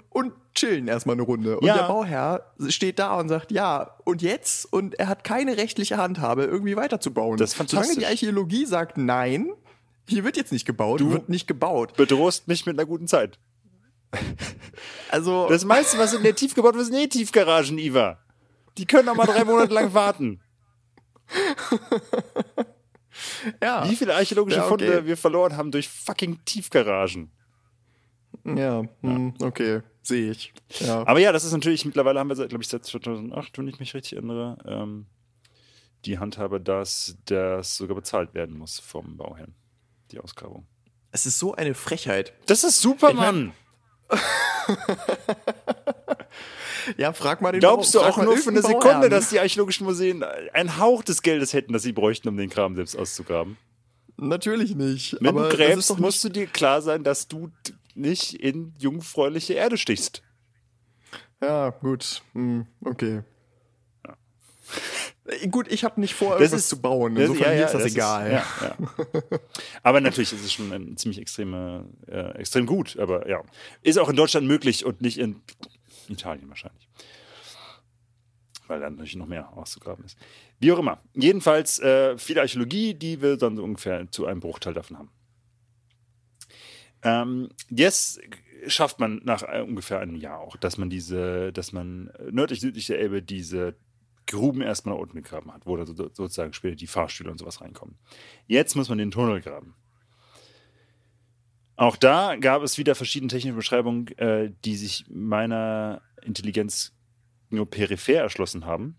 und chillen erstmal eine Runde. Und Ja. der Bauherr steht da und sagt, ja, und jetzt? Und er hat keine rechtliche Handhabe, irgendwie weiterzubauen. Das ist Solange die Archäologie sagt, nein, hier wird jetzt nicht gebaut, wird nicht gebaut. Bedrohst mich mit einer guten Zeit. Also, Das meiste, was in der Tief gebaut wird, sind eh Tiefgaragen, Iva. Die können auch mal drei Monate lang warten. ja. Wie viele archäologische Ja, okay. Funde wir verloren haben durch fucking Tiefgaragen. Ja, hm, okay, sehe ich. Ja. Aber ja, das ist natürlich, mittlerweile haben wir, glaube ich, seit 2008, wenn ich mich richtig erinnere, ähm, die Handhabe, dass das sogar bezahlt werden muss vom Bauherrn, die Ausgrabung. Es ist so eine Frechheit. Das ist super, Ich mein- Mann. Ja, frag mal den Glaubst du auch nur für eine Sekunde, Bauherrn. dass die archäologischen Museen einen Hauch des Geldes hätten, das sie bräuchten, um den Kram selbst auszugraben? Natürlich nicht. Wenn aber du das ist gräbst, musst du dir klar sein, dass du nicht in jungfräuliche Erde stichst. Ja, gut. Hm, okay. Äh, Gut, ich habe nicht vor, Das irgendwas ist- zu bauen. Das- Insofern ja, mir ja, ist das, egal. ja, ja. Aber natürlich ist es schon ein ziemlich extreme, äh, extrem gut. Aber ja, ist auch in Deutschland möglich und nicht in Italien wahrscheinlich. Weil dann natürlich noch mehr auszugraben ist. Wie auch immer. Jedenfalls äh, viel Archäologie, die wir dann so ungefähr zu einem Bruchteil davon haben. Ähm, jetzt schafft man nach äh, ungefähr einem Jahr auch, dass man diese, dass man nördlich südlich der Elbe diese Gruben erstmal nach unten gegraben hat, wo da so, sozusagen später die Fahrstühle und sowas reinkommen. Jetzt muss man den Tunnel graben. Auch da gab es wieder verschiedene technische Beschreibungen, äh, die sich meiner Intelligenz nur peripher erschlossen haben.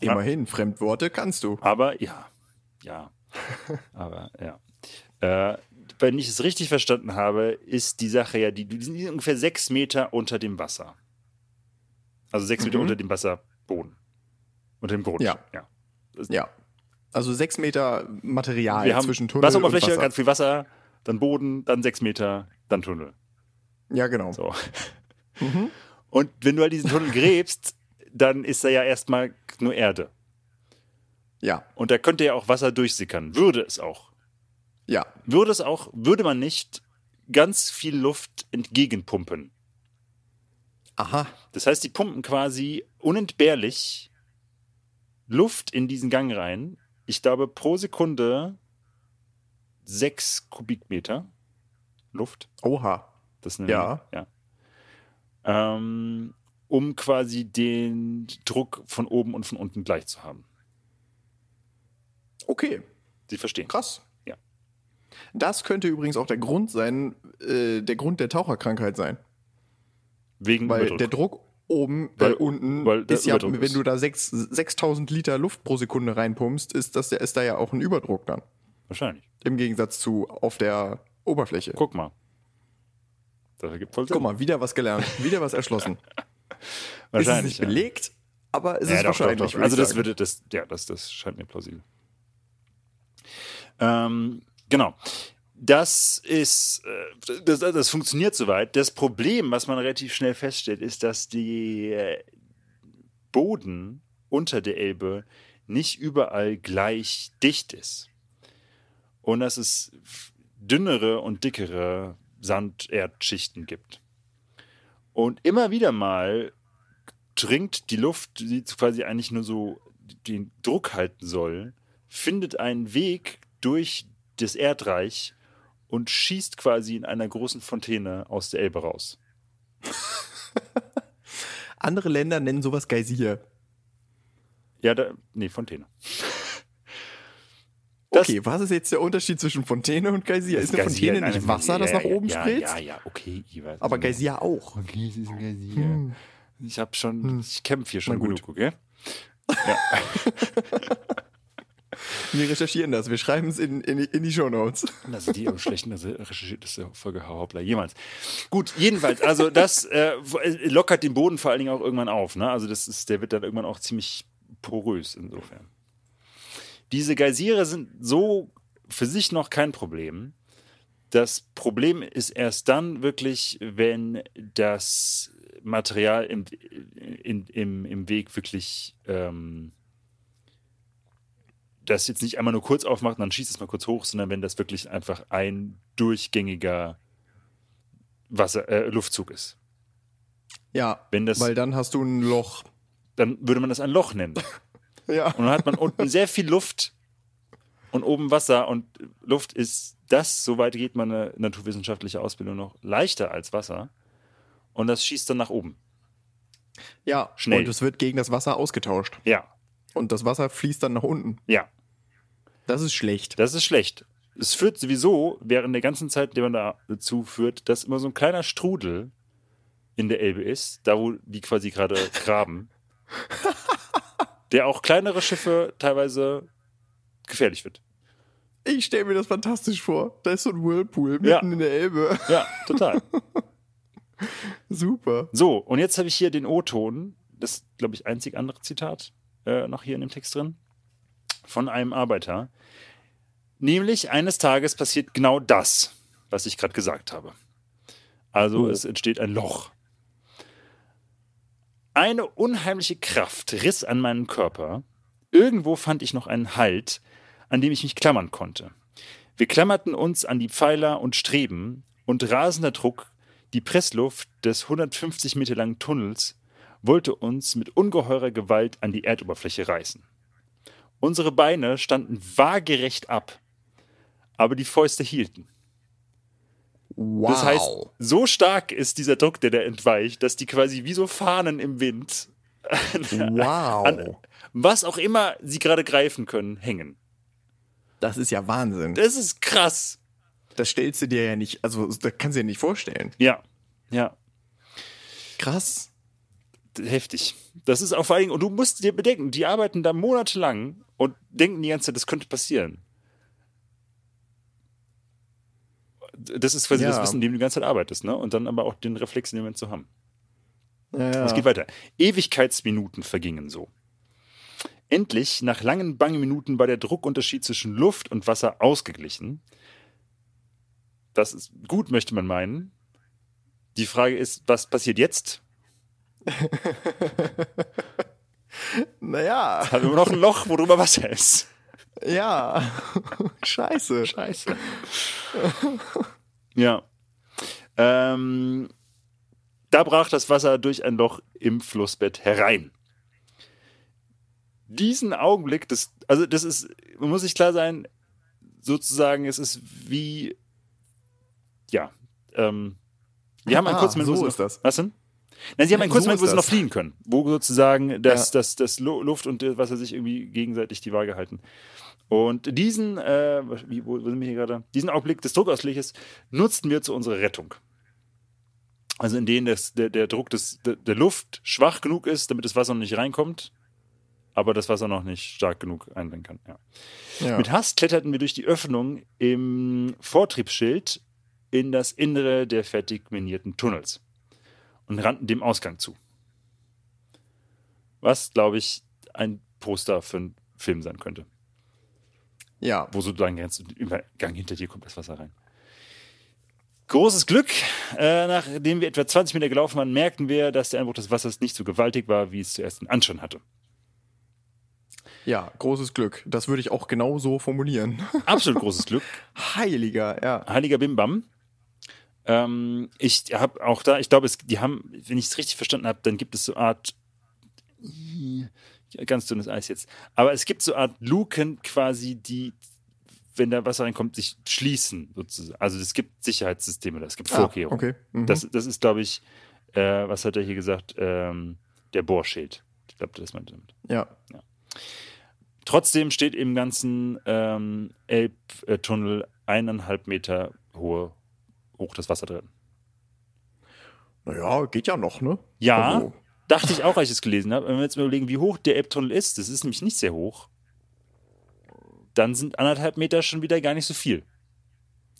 Immerhin, Fremdworte kannst du. Aber ja, ja. Aber ja. Äh, wenn ich es richtig verstanden habe, ist die Sache ja, die, die sind ungefähr sechs Meter unter dem Wasser. Also sechs Meter Mhm. unter dem Wasserboden. Unter dem Grund. Ja. ja. Ja. Also sechs Meter Material Wir haben zwischen Tunnel Wasseroberfläche, und Wasser. ganz viel Wasser, dann Boden, dann sechs Meter, dann Tunnel. Ja, genau. So. Mhm. Und wenn du halt diesen Tunnel gräbst, dann ist da ja erstmal nur Erde. Ja, Und da könnte ja auch Wasser durchsickern. Würde es auch. Ja. Würde es auch, würde man nicht ganz viel Luft entgegenpumpen. Aha. Das heißt, die pumpen quasi unentbehrlich Luft in diesen Gang rein. Ich glaube, pro Sekunde sechs Kubikmeter Luft. Oha. Das ist eine Ja. ja. Ähm, um quasi den Druck von oben und von unten gleich zu haben. Okay, Sie verstehen. krass. Das könnte übrigens auch der Grund sein, äh, der Grund der Taucherkrankheit sein. Wegen Weil Überdruck. der Druck oben, Weil- äh, unten weil ist ja, Überdruck wenn ist. du da sechs- 6000 Liter Luft pro Sekunde reinpumpst, ist, das, ist da ja auch ein Überdruck dann. Wahrscheinlich. Im Gegensatz zu auf der Oberfläche. Guck mal. Das ergibt voll Sinn. Guck mal, wieder was gelernt, wieder was erschlossen. ist es Wahrscheinlich. nicht ja. belegt, aber es Ja, ist doch, wahrscheinlich. doch, doch. Also das würde das, ja, das, das scheint mir plausibel. Ähm, genau. Das ist, äh, das, das funktioniert soweit. Das Problem, was man relativ schnell feststellt, ist, dass die äh, Boden unter der Elbe nicht überall gleich dicht ist. Und dass es dünnere und dickere Sanderdschichten gibt. Und immer wieder mal dringt die Luft, die quasi eigentlich nur so den Druck halten soll, findet einen Weg durch das Erdreich und schießt quasi in einer großen Fontäne aus der Elbe raus. Andere Länder nennen sowas Geysir. Ja, da, nee, Fontäne. Das- Okay, was ist jetzt der Unterschied zwischen Fontäne und Geysir? Ist eine Geysir, Fontäne nicht Wasser, das ja, nach ja, oben ja, spritzt? Ja, ja, okay. Aber Geysir auch. Okay, es ist ein Geysir. Ich hab schon, ich kämpfe hier schon Na gut. genug, okay? Wir recherchieren das, wir schreiben es in, in, in die Shownotes. Ist die am schlechten recherchierteste Folge Hauptler jemals. Gut, jedenfalls, also das äh, lockert den Boden vor allen Dingen auch irgendwann auf. Ne? Also das ist, der wird dann irgendwann auch ziemlich porös insofern. Diese Geysire sind so für sich noch kein Problem. Das Problem ist erst dann wirklich, wenn das Material im, in, im, im Weg wirklich ähm, das jetzt nicht einmal nur kurz aufmacht und dann schießt es mal kurz hoch, sondern wenn das wirklich einfach ein durchgängiger Wasser, äh, Luftzug ist. Ja, Wenn das- weil dann hast du ein Loch. Dann würde man das ein Loch nennen. Ja. Und dann hat man unten sehr viel Luft und oben Wasser. Und Luft ist das, soweit geht meine naturwissenschaftliche Ausbildung noch, leichter als Wasser. Und das schießt dann nach oben. Ja, Schnell. und es wird gegen das Wasser ausgetauscht. Ja, Und das Wasser fließt dann nach unten. ja. Das ist schlecht. Das ist schlecht. Es führt sowieso während der ganzen Zeit, die man da dazu führt, dass immer so ein kleiner Strudel in der Elbe ist, da wo die quasi gerade graben, der auch kleinere Schiffe teilweise gefährlich wird. Ich stelle mir das fantastisch vor. Da ist so ein Whirlpool mitten Ja. in der Elbe. Ja, total. Super. So, und jetzt habe ich hier den O-Ton, das glaube ich einzig andere Zitat äh, noch hier in dem Text drin, von einem Arbeiter. Nämlich eines Tages passiert genau das, was ich gerade gesagt habe. Also Oh. es entsteht ein Loch. Eine unheimliche Kraft riss an meinen Körper. Irgendwo fand ich noch einen Halt, an dem ich mich klammern konnte. Wir klammerten uns an die Pfeiler und Streben und rasender Druck, die Pressluft des 150 Meter langen Tunnels, wollte uns mit ungeheurer Gewalt an die Erdoberfläche reißen. Unsere Beine standen waagerecht ab, aber die Fäuste hielten. Wow. Das heißt, so stark ist dieser Druck, der da entweicht, dass die quasi wie so Fahnen im Wind, wow. an- was auch immer sie gerade greifen können, hängen. das ist ja Wahnsinn. Das ist krass. Das stellst du dir ja nicht, also das kannst du dir nicht vorstellen. Ja, ja, Krass. heftig. Das ist auch vor allen Dingen, und du musst dir bedenken, die arbeiten da monatelang und denken die ganze Zeit, das könnte passieren. Das ist quasi Ja. das Wissen, in dem du die ganze Zeit arbeitest, ne? Und dann aber auch den Reflex in dem Moment zu haben. Ja. Es geht weiter. Ewigkeitsminuten vergingen so. Endlich, nach langen bangen Minuten, war der Druckunterschied zwischen Luft und Wasser ausgeglichen. Das ist gut, möchte man meinen. Die Frage ist, was passiert jetzt? Naja, Haben wir noch ein Loch, wo drüber Wasser ist? ja. Scheiße. Scheiße. ja. Ähm, da brach das Wasser durch ein Loch im Flussbett herein. Diesen Augenblick, das, also das ist, man muss sich klar sein, sozusagen, es ist wie, ja, ähm, wir haben einen Ah, kurzen Moment, so ist das. Was denn? Nein, sie haben einen So kurzen Moment, wo sie noch fliehen können, wo sozusagen das, Ja. das, das Lu- Luft und das Wasser sich irgendwie gegenseitig die Waage halten. Und diesen, äh, wo, wo sind wir hier gerade? Diesen Augenblick des Druckausgleiches nutzten wir zu unserer Rettung. Also in denen das, der, der Druck des, der, der Luft schwach genug ist, damit das Wasser noch nicht reinkommt, aber das Wasser noch nicht stark genug einbringen kann. Ja. Ja. Mit Hast kletterten wir durch die Öffnung im Vortriebsschild in das Innere der fertig minierten Tunnels und rannten dem Ausgang zu. Was, glaube ich, ein Poster für einen Film sein könnte, ja. wo so lang ganz über Gang hinter dir kommt das Wasser rein. Großes Glück. Äh, nachdem wir etwa 20 Meter gelaufen waren, merkten wir, dass der Einbruch des Wassers nicht so gewaltig war, wie es zuerst den Anschein hatte. Ja, großes Glück. Das würde ich auch genau so formulieren. Absolut großes Glück. Heiliger, ja. Heiliger Bimbam. Ähm, ich habe auch da, ich glaube, es- die haben, wenn ich es richtig verstanden habe, dann gibt es so eine Art ganz dünnes Eis jetzt. Aber es gibt so eine Art Luken quasi, die, wenn da Wasser reinkommt, sich schließen sozusagen. Also es gibt Sicherheitssysteme, es gibt Vorkehrungen. Ah, okay. Mhm. Das, das ist, glaube ich, äh, was hat er hier gesagt? Ähm, der Bohrschild. Ich glaube, das meinte damit. ja. Trotzdem steht im ganzen ähm, Elbtunnel eineinhalb Meter hohe, hoch das Wasser drin. Naja, geht ja noch, ne? Ja, Also, dachte ich auch, als ich es gelesen habe. Wenn wir jetzt mal überlegen, wie hoch der Elbtunnel ist, das ist nämlich nicht sehr hoch, dann sind anderthalb Meter schon wieder gar nicht so viel.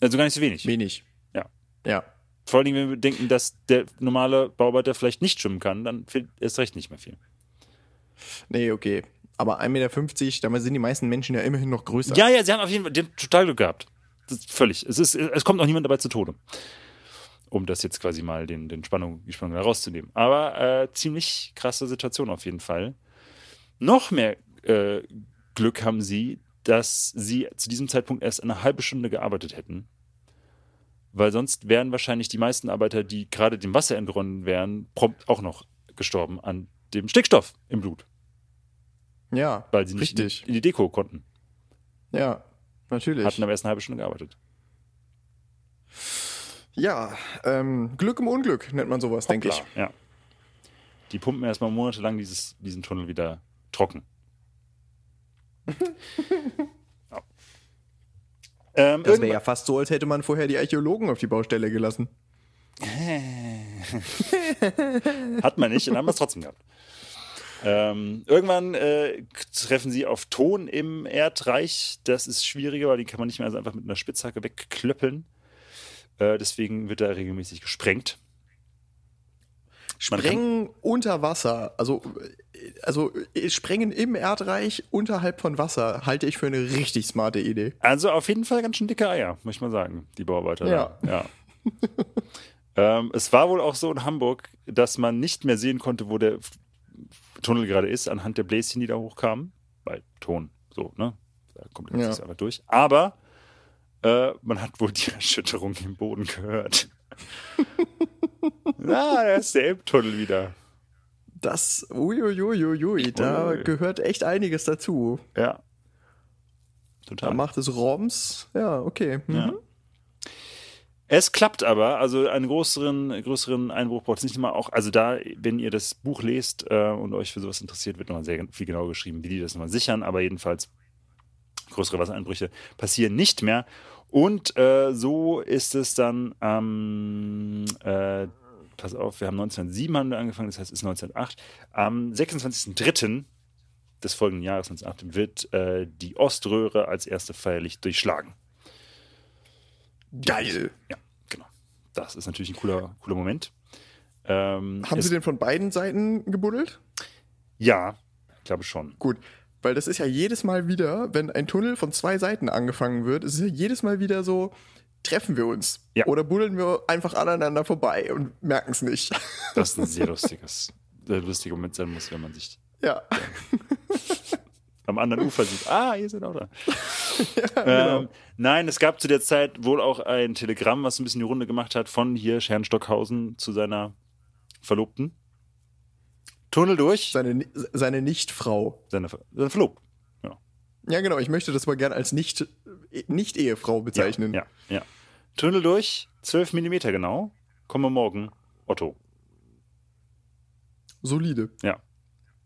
Also gar nicht so wenig. wenig. Ja. Ja. Vor allem, wenn wir bedenken, dass der normale Bauarbeiter vielleicht nicht schwimmen kann, dann fehlt erst recht nicht mehr viel. Nee, okay. Aber 1,50 Meter, damit sind die meisten Menschen ja immerhin noch größer. Ja, ja, sie haben auf jeden Fall total Glück gehabt. Das völlig. Es, ist, es kommt auch niemand dabei zu Tode. Um das jetzt quasi mal den, den Spannung, die Spannung herauszunehmen. Aber äh, ziemlich krasse Situation auf jeden Fall. Noch mehr äh, Glück haben sie, dass sie zu diesem Zeitpunkt erst eine halbe Stunde gearbeitet hätten. Weil sonst wären wahrscheinlich die meisten Arbeiter, die gerade dem Wasser entronnen wären, prompt auch noch gestorben an dem Stickstoff im Blut, Ja, weil sie nicht richtig. in die Deko konnten. Ja, natürlich. Hatten aber erst eine halbe Stunde gearbeitet. ja, ähm, Glück im Unglück nennt man sowas, denke ich. Ja. Die pumpen erstmal monatelang dieses, diesen Tunnel wieder trocken. ja. ähm, Das wäre ja fast so, als hätte man vorher die Archäologen auf die Baustelle gelassen. Hat man nicht und haben wir es trotzdem gehabt. Ähm, irgendwann äh, treffen sie auf Ton im Erdreich. Das ist schwieriger, weil die kann man nicht mehr so einfach mit einer Spitzhacke wegklöppeln. Äh, deswegen wird da regelmäßig gesprengt. Man Sprengen unter Wasser, also, äh, also äh, Sprengen im Erdreich unterhalb von Wasser, halte ich für eine richtig smarte Idee. Also auf jeden Fall ganz schön dicke Eier, muss ich mal sagen, die Bauarbeiter. Ja. Ja. ähm, es war wohl auch so in Hamburg, dass man nicht mehr sehen konnte, wo der Tunnel gerade ist, anhand der Bläschen, die da hochkamen. Weil Ton, so, ne? Da kommt Ja. einfach durch. Aber äh, man hat wohl die Erschütterung im Boden gehört. ah, da ist der Elbtunnel wieder. Das, uiuiuiui, da Ui. gehört echt einiges dazu. Ja. Da Total. macht es Roms. Ja, okay. Mhm. Ja. Es klappt aber, also einen größeren, größeren Einbruch braucht es nicht mal auch. Also da, wenn ihr das Buch lest äh, und euch für sowas interessiert, wird nochmal sehr viel genauer geschrieben, wie die das nochmal sichern. Aber jedenfalls größere Wassereinbrüche passieren nicht mehr. Und äh, so ist es dann am, äh, pass auf, wir haben 1907 haben wir angefangen, das heißt es ist 1908. Am 26.03. des folgenden Jahres 1908 wird äh, die Oströhre als erste feierlich durchschlagen. Geil. Ja, genau. Das ist natürlich ein cooler, cooler Moment. Ähm, Haben Sie den von beiden Seiten gebuddelt? Ja, ich glaube schon. Gut. Weil das ist ja jedes Mal wieder, wenn ein Tunnel von zwei Seiten angefangen wird, ist es ja jedes Mal wieder so, treffen wir uns. Ja. Oder buddeln wir einfach aneinander vorbei und merken es nicht. Das ist ein sehr lustiges, lustiger Moment sein muss, wenn man sich ja. am anderen Ufer sieht. Ah, ihr seid auch da. genau. ähm, nein, es gab zu der Zeit wohl auch ein Telegramm, was ein bisschen die Runde gemacht hat, von hier Herrn Stockhausen zu seiner Verlobten. Tunnel durch, Seine, seine Nichtfrau. seine, seine Verlobten. Ja, genau. Ich möchte das mal gerne als Nicht- Nicht-Ehefrau bezeichnen. Ja, ja, ja. Tunnel durch, 12 Millimeter genau. Komme morgen, Otto. Solide. Ja.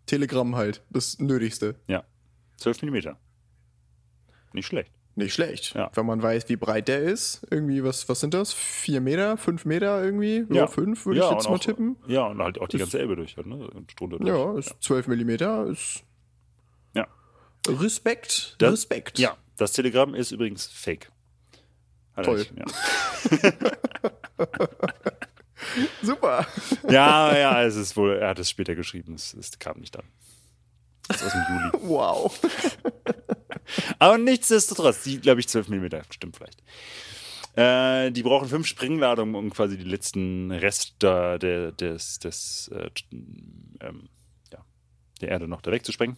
Telegramm halt. Das Nötigste. 12 Millimeter. Nicht schlecht. Nicht schlecht. Ja. Wenn man weiß, wie breit der ist. Irgendwie, was, was sind das? Vier Meter? Fünf Meter irgendwie? Ja, Ja. fünf würde Ja, ich jetzt mal auch- tippen. Ja, und halt auch die Ist- ganze Elbe durch. Halt, ne? Durch. Ja, ist 12 Millimeter. Ist Ja. Respekt. Das- Respekt. ja, das Telegramm ist übrigens fake. Hat Toll. Ja. Super. ja, ja, es ist wohl, er hat es später geschrieben, es, es kam nicht an. Das ist aus dem Juli. Wow. Aber nichtsdestotrotz, die, glaube ich, 12 mm, stimmt vielleicht. Äh, die brauchen fünf Springladungen, um quasi die letzten Reste der, des, des, äh, ähm, ja, der Erde noch da wegzusprengen.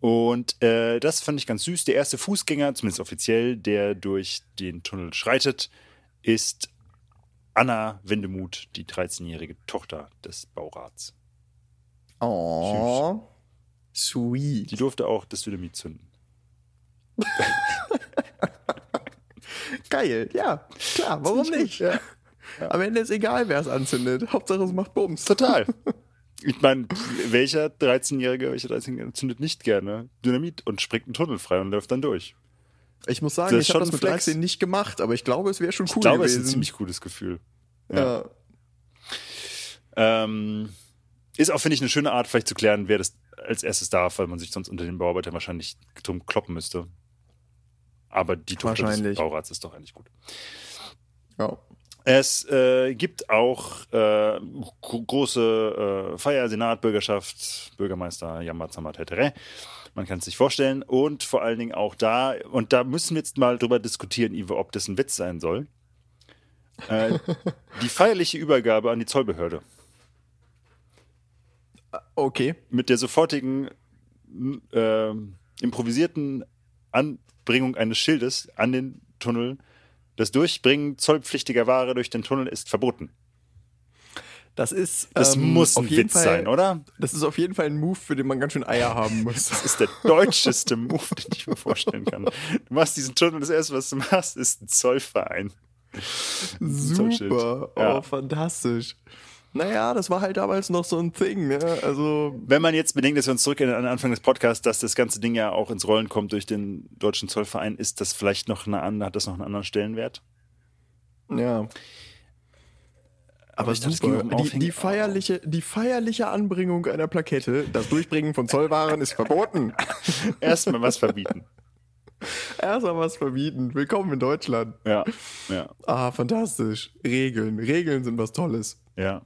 Und äh, das fand ich ganz süß. Der erste Fußgänger, zumindest offiziell, der durch den Tunnel schreitet, ist Anna Wendemuth, die 13-jährige Tochter des Baurats. Oh. Sweet. Die durfte auch das Dynamit zünden. Geil. Ja, klar. Warum Ziemlich nicht? gut, Am Ende ist egal, wer es anzündet. Hauptsache, es macht Bums. Total. Ich meine, welcher 13-Jährige, welcher 13-Jährige zündet nicht gerne Dynamit und springt einen Tunnel frei und läuft dann durch? Ich muss sagen, Das ich habe das mit Flex. 13 nicht gemacht, aber ich glaube, es wäre schon cool ich glaube, es gewesen. ist ein ziemlich cooles Gefühl. ja. Ähm, ist auch, finde ich, eine schöne Art, vielleicht zu klären, wer das als erstes darf, weil man sich sonst unter den Bauarbeitern wahrscheinlich drum kloppen müsste. Aber die Tochter des. Baurats ist doch eigentlich gut. ja. Es äh, gibt auch äh, gro- große äh, Feier, Senat, Bürgerschaft, Bürgermeister, Yamazama Tetere. Man kann es sich vorstellen. Und vor allen Dingen auch da, und da müssen wir jetzt mal drüber diskutieren, Ivo, ob das ein Witz sein soll. Äh, die feierliche Übergabe an die Zollbehörde Okay. mit der sofortigen ähm, improvisierten Anbringung eines Schildes an den Tunnel Das Durchbringen zollpflichtiger Ware durch den Tunnel ist verboten. Das ist. Das ähm, muss ein auf jeden Witz Fall, sein, oder? Das ist auf jeden Fall ein Move, für den man ganz schön Eier haben muss. Das ist der deutscheste Move, den ich mir vorstellen kann. Du machst diesen Tunnel das erste, was du machst, ist ein Zollverein. Super. Oh, Ja. fantastisch. Naja, das war halt damals noch so ein Thing, ne? Also, Wenn man jetzt bedenkt, dass wir uns zurückerinnern an den Anfang des Podcasts, dass das ganze Ding ja auch ins Rollen kommt durch den deutschen Zollverein, ist das vielleicht noch eine andere, hat das noch einen anderen Stellenwert? ja. Aber ich dachte, super. Die, die, feierliche, die feierliche Anbringung einer Plakette, das Durchbringen von Zollwaren ist verboten. Erstmal was verbieten. Erstmal was verbieten. Willkommen in Deutschland. Ja, ja, Ah, fantastisch. Regeln. Regeln sind was Tolles. ja.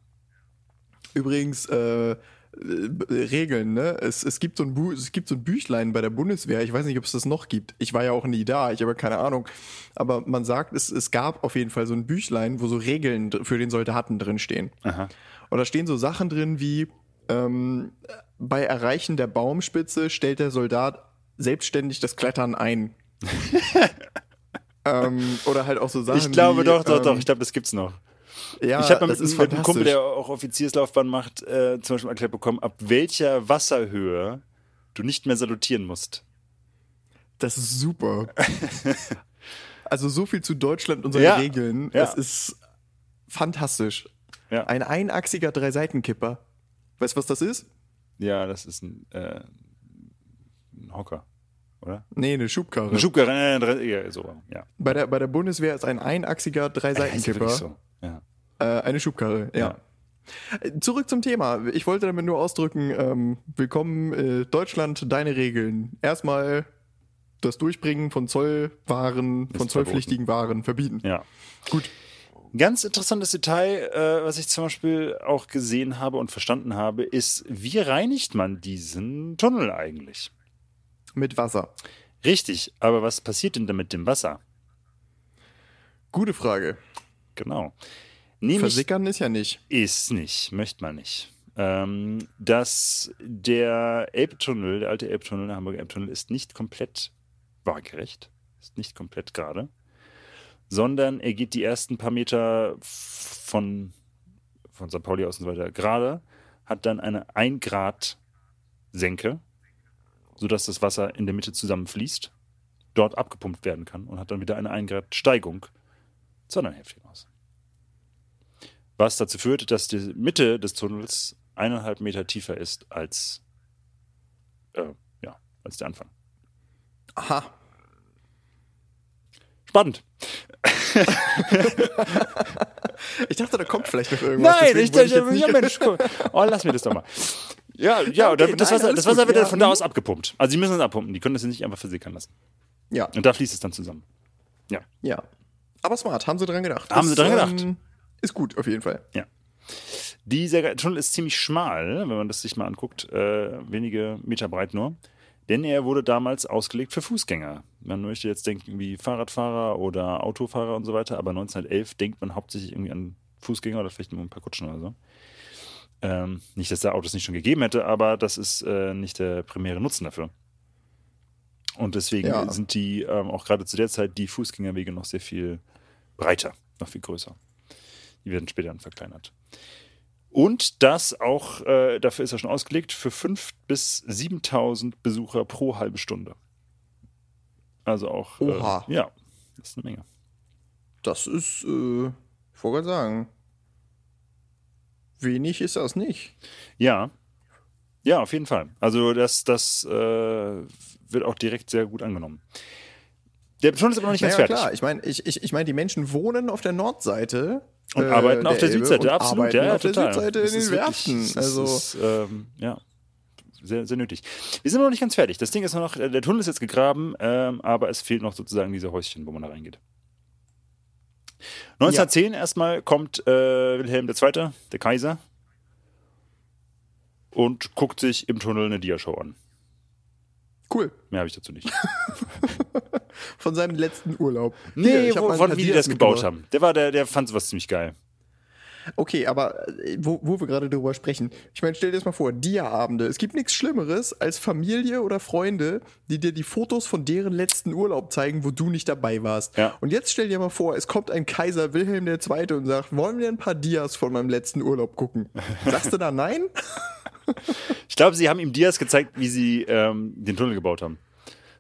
Übrigens, äh, Regeln, ne? Es, es, gibt so ein Bu es gibt so ein Büchlein bei der Bundeswehr. Ich weiß nicht, ob es das noch gibt. Ich war ja auch nie da, ich habe keine Ahnung. Aber man sagt, es, es gab auf jeden Fall so ein Büchlein, wo so Regeln für den Soldaten drinstehen. Aha. Und da stehen so Sachen drin wie, ähm, bei Erreichen der Baumspitze stellt der Soldat selbstständig das Klettern ein. ähm, oder halt auch so Sachen Ich glaube wie, doch, doch, doch. ähm, Ich glaube, das gibt's noch. Ja, ich habe das mit, ist mit einem Kumpel, der auch Offizierslaufbahn macht, äh, zum Beispiel erklärt bekommen, ab welcher Wasserhöhe du nicht mehr salutieren musst. Das ist super. also so viel zu Deutschland und seinen Ja, Regeln. ja. Das ist fantastisch. Ja. Ein einachsiger Dreiseitenkipper. Weißt du, was das ist? Ja, das ist ein, äh, ein Hocker, oder? Nee, eine Schubkarre. Ein Schubkarren, äh, ja, so, ja. bei, der, bei der Bundeswehr ist ein einachsiger Dreiseitenkipper wirklich so. Ja. Äh, eine Schubkarre, ja. Äh, Zurück zum Thema. Ich wollte damit nur ausdrücken, ähm, willkommen äh, Deutschland, deine Regeln. Erstmal das Durchbringen von Zollwaren, von zollpflichtigen Waren verbieten. ja. Gut. Ganz interessantes Detail, äh, was ich zum Beispiel auch gesehen habe und verstanden habe, ist, wie reinigt man diesen Tunnel eigentlich? Mit Wasser. Richtig, aber was passiert denn da mit dem Wasser? Gute Frage. Genau. Nämlich Versickern ist ja nicht. ist nicht, möchte man nicht. Ähm, dass der Elbtunnel, der alte Elbtunnel, der Hamburger Elbtunnel, ist nicht komplett waagerecht, ist nicht komplett gerade, sondern er geht die ersten paar Meter von, von St. Pauli aus und so weiter gerade, hat dann eine 1 Grad Senke, sodass das Wasser in der Mitte zusammenfließt, dort abgepumpt werden kann und hat dann wieder eine 1 Grad Steigung zur anderen Hälfte hinaus. Was dazu führt, dass die Mitte des Tunnels eineinhalb Meter tiefer ist als, äh, ja, als der Anfang. Aha. Spannend. Ich dachte, da kommt vielleicht noch irgendwas. Nein, ich dachte, jetzt ja Mensch, guck. Oh, lass mir das doch mal. Ja, ja, Okay, das nein, Wasser, das Wasser wird ja. dann von da aus abgepumpt. Also, die müssen es abpumpen. Die können das nicht einfach versickern lassen. Ja, Und da fließt es dann zusammen. ja. Aber smart, haben sie dran gedacht. Haben sie dran gedacht. ähm, ist gut, auf jeden Fall. Dieser Tunnel ist ziemlich schmal, wenn man das sich mal anguckt, äh, wenige Meter breit nur. Denn er wurde damals ausgelegt für Fußgänger. Man möchte jetzt denken wie Fahrradfahrer oder Autofahrer und so weiter, aber 1911 denkt man hauptsächlich irgendwie an Fußgänger oder vielleicht nur ein paar Kutschen oder so. Ähm, nicht, dass da Autos nicht schon gegeben hätte, aber das ist äh, nicht der primäre Nutzen dafür. Und deswegen Ja. sind die ähm, auch gerade zu der Zeit die Fußgängerwege noch sehr viel breiter, noch viel größer. Die werden später dann verkleinert. Und das auch, äh, dafür ist er schon ausgelegt, für 5.000 bis 7.000 Besucher pro halbe Stunde. Also auch, Oha. Äh, ja, das ist eine Menge. Das ist, äh, ich wollte gerade sagen, wenig ist das nicht. Ja, ja, auf jeden Fall. Also das, das äh, wird auch direkt sehr gut angenommen. Der Tunnel ist aber noch nicht ganz Naja, fertig. klar, ich meine, ich, ich, ich mein, die Menschen wohnen auf der Nordseite. Und äh, arbeiten auf der Elbe Südseite, und absolut. Ja, ja, auf der total. Südseite Das in den wirklich- Werften. ist- Also, ist, ähm, ja, sehr, sehr nötig. Wir sind noch nicht ganz fertig. Das Ding ist noch, der Tunnel ist jetzt gegraben, ähm, aber es fehlt noch sozusagen diese Häuschen, wo man da reingeht. 1910 erstmal kommt äh, Wilhelm II., der Kaiser, und guckt sich im Tunnel eine Diashow an. cool. Mehr habe ich dazu nicht. Von seinem letzten Urlaub. Nee, Hier, ich hab wo, von wie die Dias das gebaut haben. Der war der, der fand sowas ziemlich geil. Okay, aber äh, wo, wo wir gerade drüber sprechen. Ich meine, stell dir das mal vor, Dia-Abende. Es gibt nichts Schlimmeres als Familie oder Freunde, die dir die Fotos von deren letzten Urlaub zeigen, wo du nicht dabei warst. Ja. Und jetzt stell dir mal vor, es kommt ein Kaiser Wilhelm II. und sagt, wollen wir ein paar Dias von meinem letzten Urlaub gucken? Sagst du da nein? Ich glaube, sie haben ihm Diaz gezeigt, wie sie ähm, den Tunnel gebaut haben.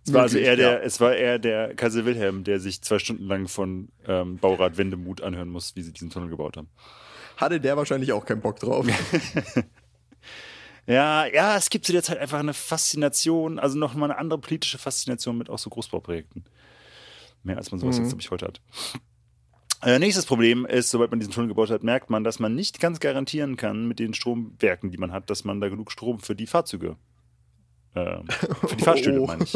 Es war also eher der, ja. es war eher der Kaiser Wilhelm, der sich zwei Stunden lang von ähm, Baurat Wendemuth anhören muss, wie sie diesen Tunnel gebaut haben. Hatte der wahrscheinlich auch keinen Bock drauf. Ja, ja, es gibt zu der Zeit einfach eine Faszination, also nochmal eine andere politische Faszination mit auch so Großbauprojekten. Mehr als man sowas jetzt, glaube ich, heute hat. Äh, nächstes Problem ist, sobald man diesen Tunnel gebaut hat, merkt man, dass man nicht ganz garantieren kann mit den Stromwerken, die man hat, dass man da genug Strom für die Fahrzeuge, ähm, für die Fahrstühle, Oh. meine ich,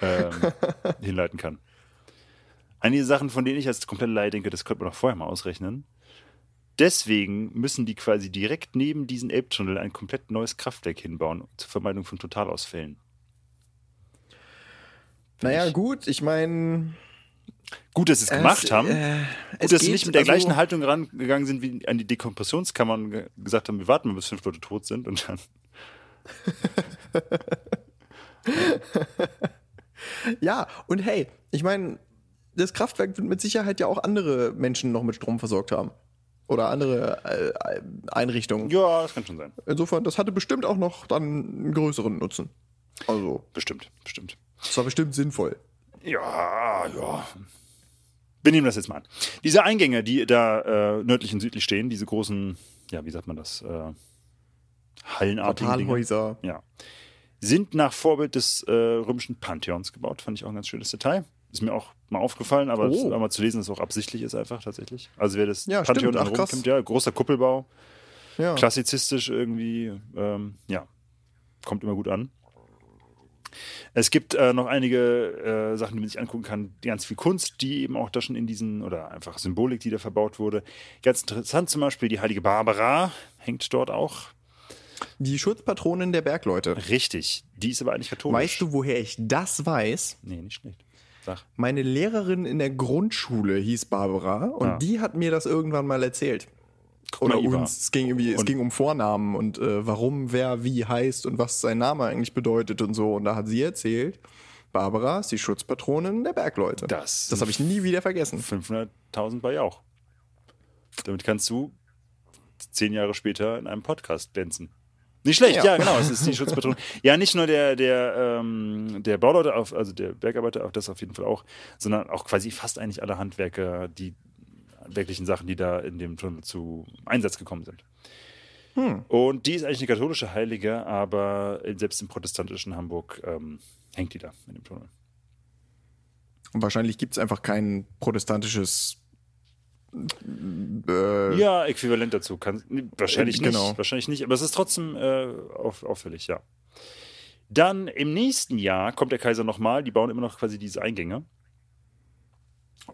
ähm, hinleiten kann. Einige Sachen, von denen ich als komplette Laie denke, das könnte man doch vorher mal ausrechnen. Deswegen müssen die quasi direkt neben diesen Elbtunnel ein komplett neues Kraftwerk hinbauen zur Vermeidung von Totalausfällen. naja, ich- gut, ich meine. Gut, dass sie es gemacht haben. Äh, Gut, dass sie nicht mit der gleichen Haltung rangegangen sind wie an die Dekompressionskammer und ge- gesagt haben, wir warten mal, bis fünf Leute tot sind und dann. Ja, und hey, ich meine, das Kraftwerk wird mit Sicherheit ja auch andere Menschen noch mit Strom versorgt haben. Oder andere äh, Einrichtungen. Ja, das kann schon sein. Insofern, das hatte bestimmt auch noch dann einen größeren Nutzen. Also, Bestimmt, bestimmt. das war bestimmt sinnvoll. Ja, ja. Wir nehmen das jetzt mal an. Diese Eingänge, die da äh, nördlich und südlich stehen, diese großen, ja, wie sagt man das? Äh, Hallenartigen Dinge. Portalhäuser. Ja. Sind nach Vorbild des äh, römischen Pantheons gebaut. Fand ich auch ein ganz schönes Detail. Ist mir auch mal aufgefallen, aber Oh. das mal zu lesen, dass es auch absichtlich ist einfach tatsächlich. Also wer das Ja, Pantheon stimmt. Ach, kennt, ja, großer Kuppelbau, Ja. klassizistisch irgendwie, ähm, ja, kommt immer gut an. Es gibt äh, noch einige äh, Sachen, die man sich angucken kann, ganz viel Kunst, die eben auch da schon in diesen, oder einfach Symbolik, die da verbaut wurde. Ganz interessant zum Beispiel, die heilige Barbara hängt dort auch. Die Schutzpatronin der Bergleute. Richtig, die ist aber eigentlich katholisch. Weißt du, woher ich das weiß? Nee, nicht schlecht. Sag. Meine Lehrerin in der Grundschule hieß Barbara und Ah. die hat mir das irgendwann mal erzählt. Guck Oder mal, uns. Es ging irgendwie, es ging um Vornamen und äh, warum wer wie heißt und was sein Name eigentlich bedeutet und so. Und da hat sie erzählt, Barbara ist die Schutzpatronin der Bergleute. Das das habe ich nie wieder vergessen. 500.000 bei auch. Damit kannst du zehn Jahre später in einem Podcast glänzen. Nicht schlecht, ja, Ja. genau, es ist die Schutzpatronin. ja, nicht nur der, der, ähm, der Bauleute, auf, also der Bergarbeiter, auf das auf jeden Fall auch, sondern auch quasi fast eigentlich alle Handwerker, die wirklichen Sachen, die da in dem Tunnel zu Einsatz gekommen sind. Hm. Und die ist eigentlich eine katholische Heilige, aber selbst im protestantischen Hamburg ähm, hängt die da in dem Tunnel. Und wahrscheinlich gibt es einfach kein protestantisches. Äh, Ja, äquivalent dazu. Kann, wahrscheinlich Äh, genau. nicht. Wahrscheinlich nicht, aber es ist trotzdem äh, auf, auffällig, ja. Dann im nächsten Jahr kommt der Kaiser nochmal, die bauen immer noch quasi diese Eingänge.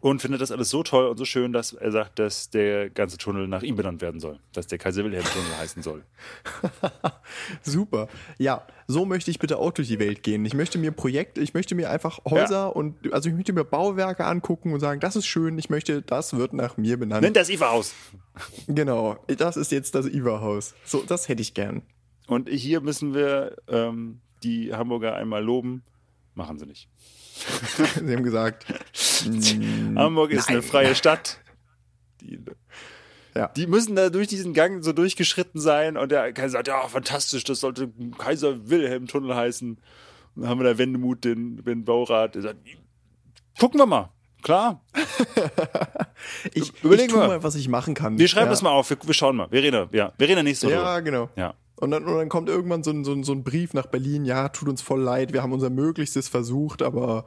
Und findet das alles so toll und so schön, dass er sagt, dass der ganze Tunnel nach ihm benannt werden soll. Dass der Kaiser Wilhelm-Tunnel heißen soll. Super. Ja, so möchte ich bitte auch durch die Welt gehen. Ich möchte mir Projekte, ich möchte mir einfach Häuser und also ich möchte mir Bauwerke angucken und sagen, das ist schön, ich möchte, das wird nach mir benannt. Nennt das Iva-Haus. Genau, das ist jetzt das Iwa-Haus. So, das hätte ich gern. Und hier müssen wir ähm, die Hamburger einmal loben. Machen sie nicht. Sie haben gesagt, mm, Hamburg ist eine nein. freie Stadt. Die, Ja. die müssen da durch diesen Gang so durchgeschritten sein und der Kaiser sagt, ja, fantastisch, das sollte Kaiser Wilhelm Tunnel heißen. Und dann haben wir da Wendemut, den, den Baurat, der sagt, gucken wir mal. Klar, ich, tu wir. mal, was ich machen kann. wir schreiben ja. das mal auf, wir, wir schauen mal. Wir reden, ja, wir reden nächste Woche. Ja, genau. Ja. Und dann, und dann kommt irgendwann so ein, so, ein, so ein Brief nach Berlin, ja, tut uns voll leid, wir haben unser Möglichstes versucht, aber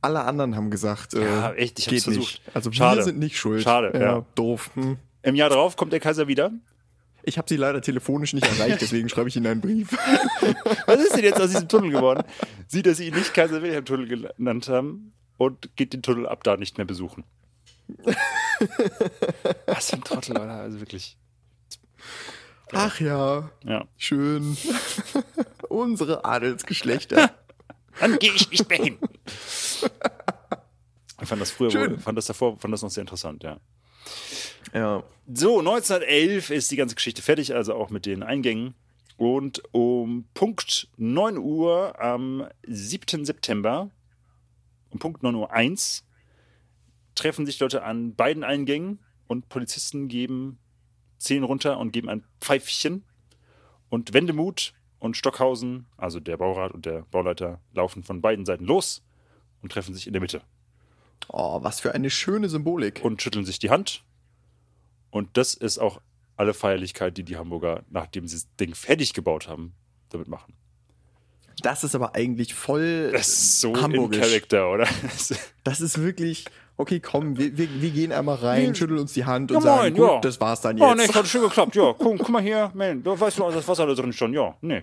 alle anderen haben gesagt, äh, Ja, echt, ich hab's geht versucht. nicht. Also Schade. wir sind nicht schuld. Schade, ja. Doof. Hm. Im Jahr darauf kommt der Kaiser wieder. Ich habe sie leider telefonisch nicht erreicht, deswegen schreibe ich ihnen einen Brief. Was ist denn jetzt aus diesem Tunnel geworden? Sieht, dass sie ihn nicht Kaiser Wilhelm Tunnel genannt haben und geht den Tunnel ab da nicht mehr besuchen. Was für ein Trottel, oder? Also wirklich. Ach ja, Ja. schön. Unsere Adelsgeschlechter. Dann gehe ich nicht mehr hin. Ich fand das früher, wohl- fand das davor, fand das noch sehr interessant, ja. Ja. So, 1911 ist die ganze Geschichte fertig, also auch mit den Eingängen. Und um Punkt 9 Uhr am 7. September, um Punkt 9 Uhr 1, treffen sich Leute an beiden Eingängen und Polizisten geben, zählen runter und geben ein Pfeifchen. Und Wendemuth und Stockhausen, also der Baurat und der Bauleiter, laufen von beiden Seiten los und treffen sich in der Mitte Oh, was für eine schöne Symbolik. und schütteln sich die Hand. Und das ist auch alle Feierlichkeit, die die Hamburger, nachdem sie das Ding fertig gebaut haben, damit machen. Das ist aber eigentlich voll Das ist so hamburgisch. in Character, oder? Das ist wirklich, okay, komm, wir, wir, wir gehen einmal rein, schütteln uns die Hand und Ja, sagen, moin, gut, ja. das war's dann Oh, jetzt. nee, hat schön geklappt. Ja, guck, guck mal hier. Man, da weißt du, das Wasser da drin schon. Ja, nee.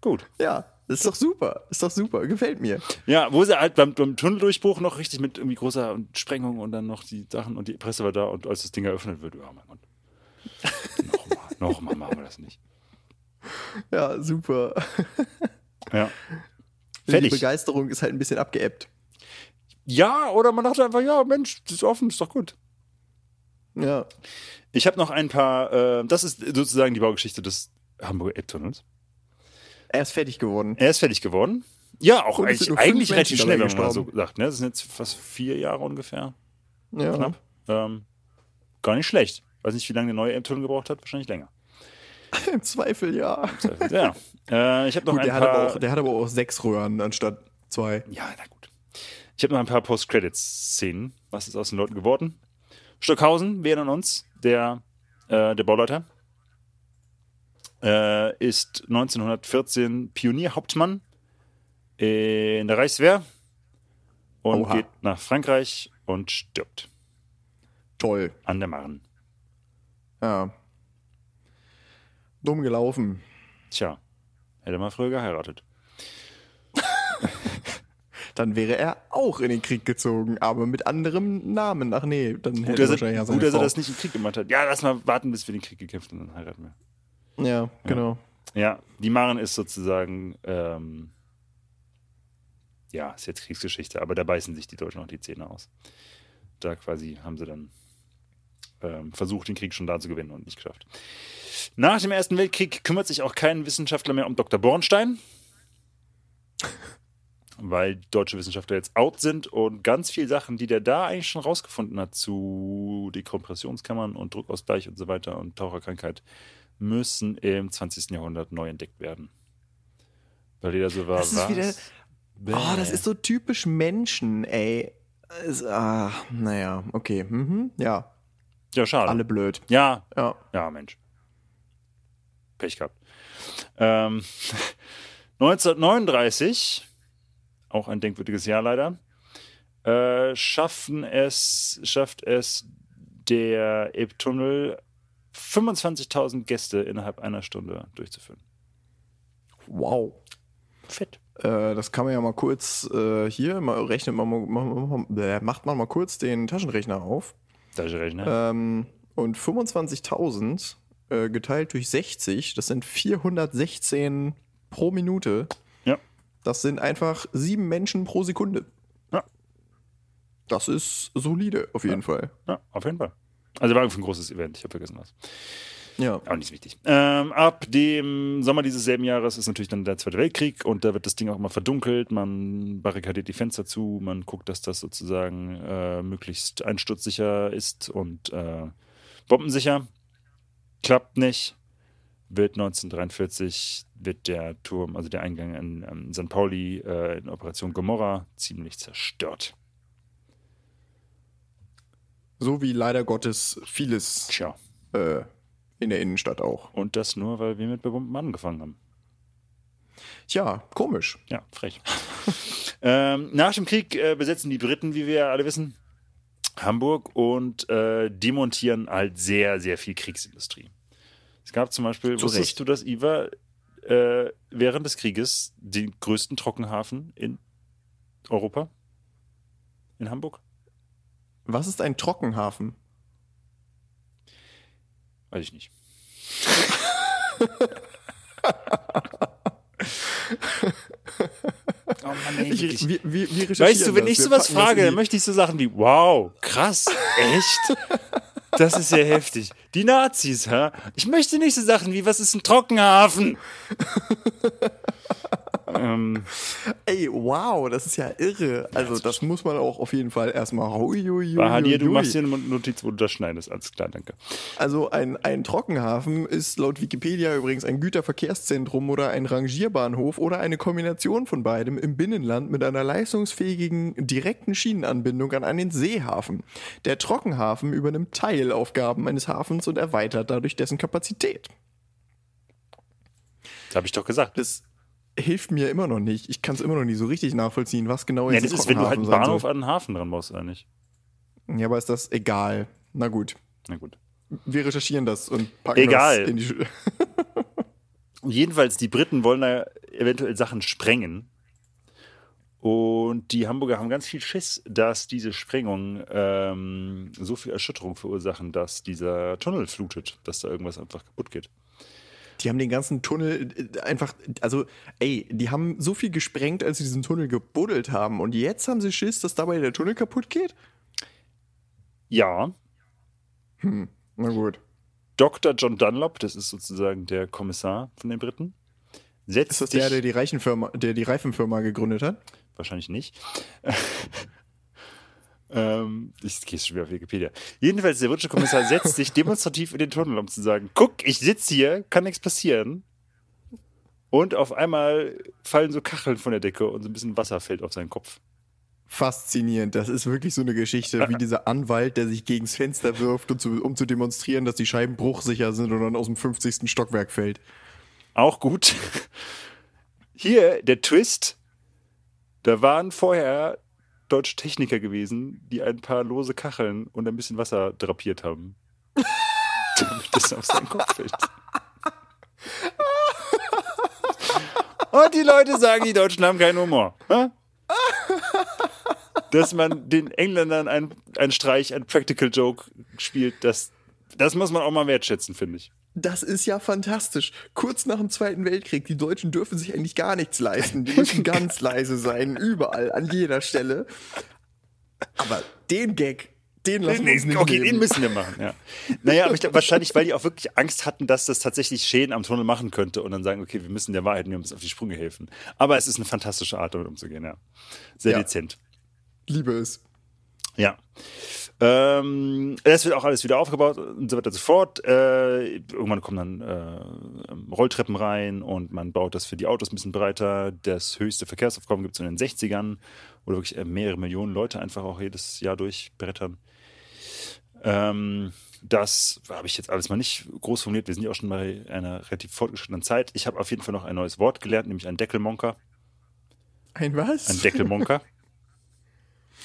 Gut. Ja, das ist doch super. Ist doch super. Gefällt mir. Ja, wo sie halt beim, beim Tunneldurchbruch noch richtig mit irgendwie großer Sprengung und dann noch die Sachen und die Presse war da und als das Ding eröffnet wird, oh mein Gott. Nochmal, nochmal machen wir das nicht. Ja, super. Ja. Die Fertig. Begeisterung ist halt ein bisschen abgeebbt. Ja, oder man dachte einfach, ja, Mensch, das ist offen, ist doch gut. Ja. Ich habe noch ein paar, äh, das ist sozusagen die Baugeschichte des Hamburger Elbtunnels. Er ist fertig geworden. Er ist fertig geworden. Ja, auch Und eigentlich, eigentlich relativ schnell, wenn man mal so sagt. Ne? Das sind jetzt fast vier Jahre ungefähr, Ja. knapp. Ähm, gar nicht schlecht. Weiß nicht, wie lange der neue Elbtunnel gebraucht hat, wahrscheinlich länger. Im Zweifel ja. Ja. Äh, ich habe noch Gut, ein der hat, paar. aber auch, der hat aber auch sechs Röhren anstatt zwei. Ja, na gut. Ich habe noch ein paar Post-Credits-Szenen. Was ist aus den Leuten geworden? Stockhausen, wir erinnern uns, der, äh, der Bauleiter, äh, ist 1914 Pionierhauptmann in der Reichswehr und Oha. geht nach Frankreich und stirbt Toll. an der Marne. Ja. Dumm gelaufen. Tja, hätte mal früher geheiratet. Dann wäre er auch in den Krieg gezogen, aber mit anderem Namen. Ach nee, dann hätte Gut, er dass er, wahrscheinlich ja gut, dass er das nicht im Krieg gemacht hat. Ja, lass mal warten, bis wir den Krieg gekämpft haben, dann heiraten wir. Ja, genau. Ja, die Maren ist sozusagen, ähm, ja, ist jetzt Kriegsgeschichte, aber da beißen sich die Deutschen auch die Zähne aus. Da quasi haben sie dann ähm, versucht, den Krieg schon da zu gewinnen und nicht geschafft. Nach dem Ersten Weltkrieg kümmert sich auch kein Wissenschaftler mehr um Dr. Bornstein, weil deutsche Wissenschaftler jetzt out sind und ganz viele Sachen, die der da eigentlich schon rausgefunden hat zu Dekompressionskammern und Druckausgleich und so weiter und Taucherkrankheit, müssen im 20. Jahrhundert neu entdeckt werden. Weil jeder so war, Das ist was? wieder- Oh, das ist so typisch Menschen, ey. Es, ah, naja, okay. Mhm, ja, ja, schade. alle blöd. Ja, Ja. ja, Mensch. Pech gehabt. Ähm, 1939, auch ein denkwürdiges Jahr leider, äh, schaffen es, schafft es der Elbtunnel 25.000 Gäste innerhalb einer Stunde durchzuführen. Wow. Fett. Äh, das kann man ja mal kurz äh, hier, mal rechnet man mal, mal- macht man mal kurz den Taschenrechner auf. Ne? Ähm, und 25.000 äh, geteilt durch 60, das sind 416 pro Minute. Ja. Das sind einfach sieben Menschen pro Sekunde. Ja. Das ist solide, auf jeden Fall. Ja, auf jeden Fall. Also war ein großes Event, ich habe vergessen was. Ja. Aber nicht wichtig. Ähm, ab dem Sommer dieses selben Jahres ist natürlich dann der Zweite Weltkrieg und da wird das Ding auch immer verdunkelt. Man barrikadiert die Fenster zu, man guckt, dass das sozusagen äh, möglichst einsturzsicher ist und äh, bombensicher. Klappt nicht. Wird 1943 wird der Turm, also der Eingang in, in St. Pauli äh, in Operation Gomorra ziemlich zerstört. So wie leider Gottes vieles äh, in der Innenstadt auch. Und das nur, weil wir mit Bebomben angefangen haben. Tja, komisch. Ja, frech. ähm, nach dem Krieg äh, besetzen die Briten, wie wir alle wissen, Hamburg und äh, demontieren halt sehr, sehr viel Kriegsindustrie. Es gab zum Beispiel, Zu wusstest Recht. du, dass Iva äh, während des Krieges den größten Trockenhafen in Europa, in Hamburg? Was ist ein Trockenhafen? Weiß ich nicht. oh Mann, ey, Ich, wirklich. wir, wir, wir Weißt du, wenn ich das. Wir sowas frage, dann möchte ich so Sachen wie, wow, krass, echt? Das ist ja heftig. Die Nazis, hä? Ich möchte nicht so Sachen wie, was ist ein Trockenhafen? Ähm, Ey, wow, das ist ja irre. Also, das muss man auch auf jeden Fall erstmal. Bahadir, du machst hier eine Notiz, wo du das schneidest. Alles klar, danke. Also ein, ein Trockenhafen ist laut Wikipedia übrigens ein Güterverkehrszentrum oder ein Rangierbahnhof oder eine Kombination von beidem im Binnenland mit einer leistungsfähigen direkten Schienenanbindung an einen Seehafen. Der Trockenhafen übernimmt Teilaufgaben eines Hafens und erweitert dadurch dessen Kapazität. Das habe ich doch gesagt. Das hilft mir immer noch nicht. Ich kann es immer noch nicht so richtig nachvollziehen, was genau Ja, jetzt das ist, wenn du halt einen Bahnhof an den Hafen dran oder nicht? soll. Ja, aber ist das egal. Na gut. Na gut. Wir recherchieren das und packen Egal. das in die Sch Jedenfalls, die Briten wollen da eventuell Sachen sprengen. Und die Hamburger haben ganz viel Schiss, dass diese Sprengungen ähm, so viel Erschütterung verursachen, dass dieser Tunnel flutet, dass da irgendwas einfach kaputt geht. Die haben den ganzen Tunnel äh, einfach, also, ey, die haben so viel gesprengt, als sie diesen Tunnel gebuddelt haben. Und jetzt haben sie Schiss, dass dabei der Tunnel kaputt geht? Ja, Na gut. Dr. John Dunlop, das ist sozusagen der Kommissar von den Briten, setzt Ist das der, der die, Reichenfirma, der die Reifenfirma gegründet hat? Wahrscheinlich nicht. Ähm, ich gehe schon wieder auf Wikipedia. Jedenfalls, der britische Kommissar setzt sich demonstrativ in den Tunnel, um zu sagen: Guck, ich sitze hier, kann nichts passieren. Und auf einmal fallen so Kacheln von der Decke und so ein bisschen Wasser fällt auf seinen Kopf. Faszinierend. Das ist wirklich so eine Geschichte wie dieser Anwalt, der sich gegens Fenster wirft, um zu, um zu demonstrieren, dass die Scheiben bruchsicher sind und dann aus dem 50. Stockwerk fällt. Auch gut. Hier der Twist: Da waren vorher deutsche Techniker gewesen, die ein paar lose Kacheln und ein bisschen Wasser drapiert haben. Damit das auf seinen Kopf fällt. Und die Leute sagen, die Deutschen haben keinen Humor. Dass man den Engländern einen, einen Streich, einen Practical Joke spielt, das, das muss man auch mal wertschätzen, finde ich. Das ist ja fantastisch. Kurz nach dem Zweiten Weltkrieg, die Deutschen dürfen sich eigentlich gar nichts leisten. Die müssen ganz leise sein, überall, an jeder Stelle. Aber den Gag, den lassen wir uns nicht okay, den nehmen. müssen wir machen, ja. Naja, aber ich glaube, wahrscheinlich, weil die auch wirklich Angst hatten, dass das tatsächlich Schäden am Tunnel machen könnte und dann sagen, okay, wir müssen der Wahrheit nehmen, uns auf die Sprünge helfen. Aber es ist eine fantastische Art, damit umzugehen, ja. Sehr Ja. dezent. Liebe es. Ja. Ähm, das wird auch alles wieder aufgebaut und so weiter und so fort. Äh, irgendwann kommen dann äh, Rolltreppen rein und man baut das für die Autos ein bisschen breiter. Das höchste Verkehrsaufkommen gibt es in den 60ern, wo wirklich äh, mehrere Millionen Leute einfach auch jedes Jahr durchbrettern. Ähm, das habe ich jetzt alles mal nicht groß formuliert. Wir sind ja auch schon bei einer relativ fortgeschrittenen Zeit. Ich habe auf jeden Fall noch ein neues Wort gelernt, nämlich ein Deckelmonker. Ein was? Ein Deckelmonker.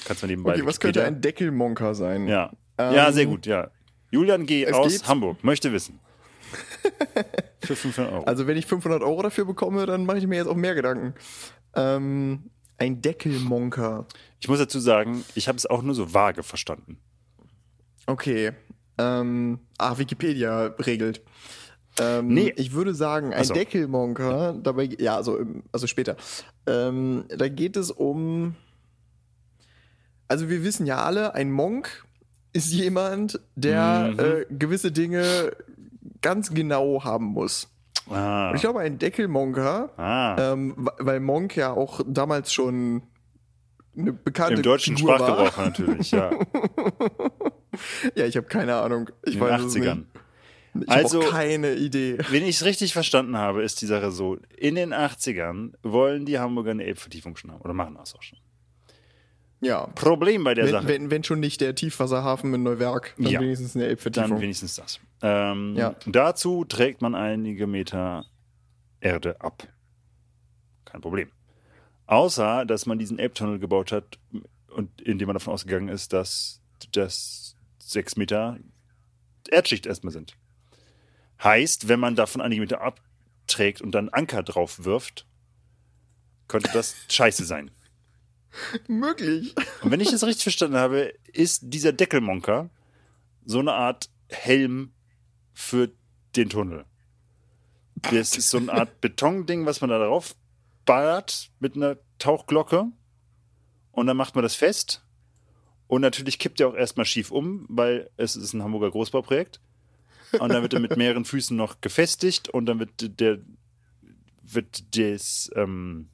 Kannst du nebenbei okay, was könnte ein Deckelmonker sein? ja. Ähm, ja, sehr gut, ja. Julian G. aus geht- Hamburg möchte wissen. Für 500 Euro. Also wenn ich 500 Euro dafür bekomme, dann mache ich mir jetzt auch mehr Gedanken. Ähm, ein Deckelmonker. ich muss dazu sagen, ich habe es auch nur so vage verstanden. Okay. Ähm, ah, Wikipedia regelt. Ähm, Nee. Ich würde sagen, ein so. Deckelmonker, dabei, ja, also, also später. Ähm, da geht es um. Also, wir wissen ja alle, ein Monk ist jemand, der Mhm. äh, gewisse Dinge ganz genau haben muss. Ah, Und ich glaube, ein Deckelmonker, ah. ähm, weil Monk ja auch damals schon eine bekannte im deutschen Figur war. Sprachgebrauch natürlich, ja. Ja, ich habe keine Ahnung. Ich In den weiß es 80ern. nicht. Ich Also- habe keine Idee. Wenn ich es richtig verstanden habe, ist die Sache so: In den 80ern wollen die Hamburger eine Elbvertiefung schon haben. Oder machen das auch schon. Ja. Problem bei der Wenn, Sache. wenn, wenn schon nicht der Tiefwasserhafen in Neuwerk, dann Ja. wenigstens eine Dann Elbvertiefung. wenigstens das. Ähm, Ja. Dazu trägt man einige Meter Erde ab. Kein Problem. Außer, dass man diesen Elbtunnel gebaut hat und indem man davon ausgegangen ist, dass das sechs Meter Erdschicht erstmal sind. Heißt, wenn man davon einige Meter abträgt und dann Anker drauf wirft, könnte das scheiße sein. Möglich. Und wenn ich das richtig verstanden habe, ist dieser Deckelmonker so eine Art Helm für den Tunnel. Das ist so eine Art Betonding, was man da drauf ballert mit einer Tauchglocke. Und dann macht man das fest. Und natürlich kippt er auch erstmal schief um, weil es ist ein Hamburger Großbauprojekt. Und dann wird er mit mehreren Füßen noch gefestigt und dann wird der wird das ähm,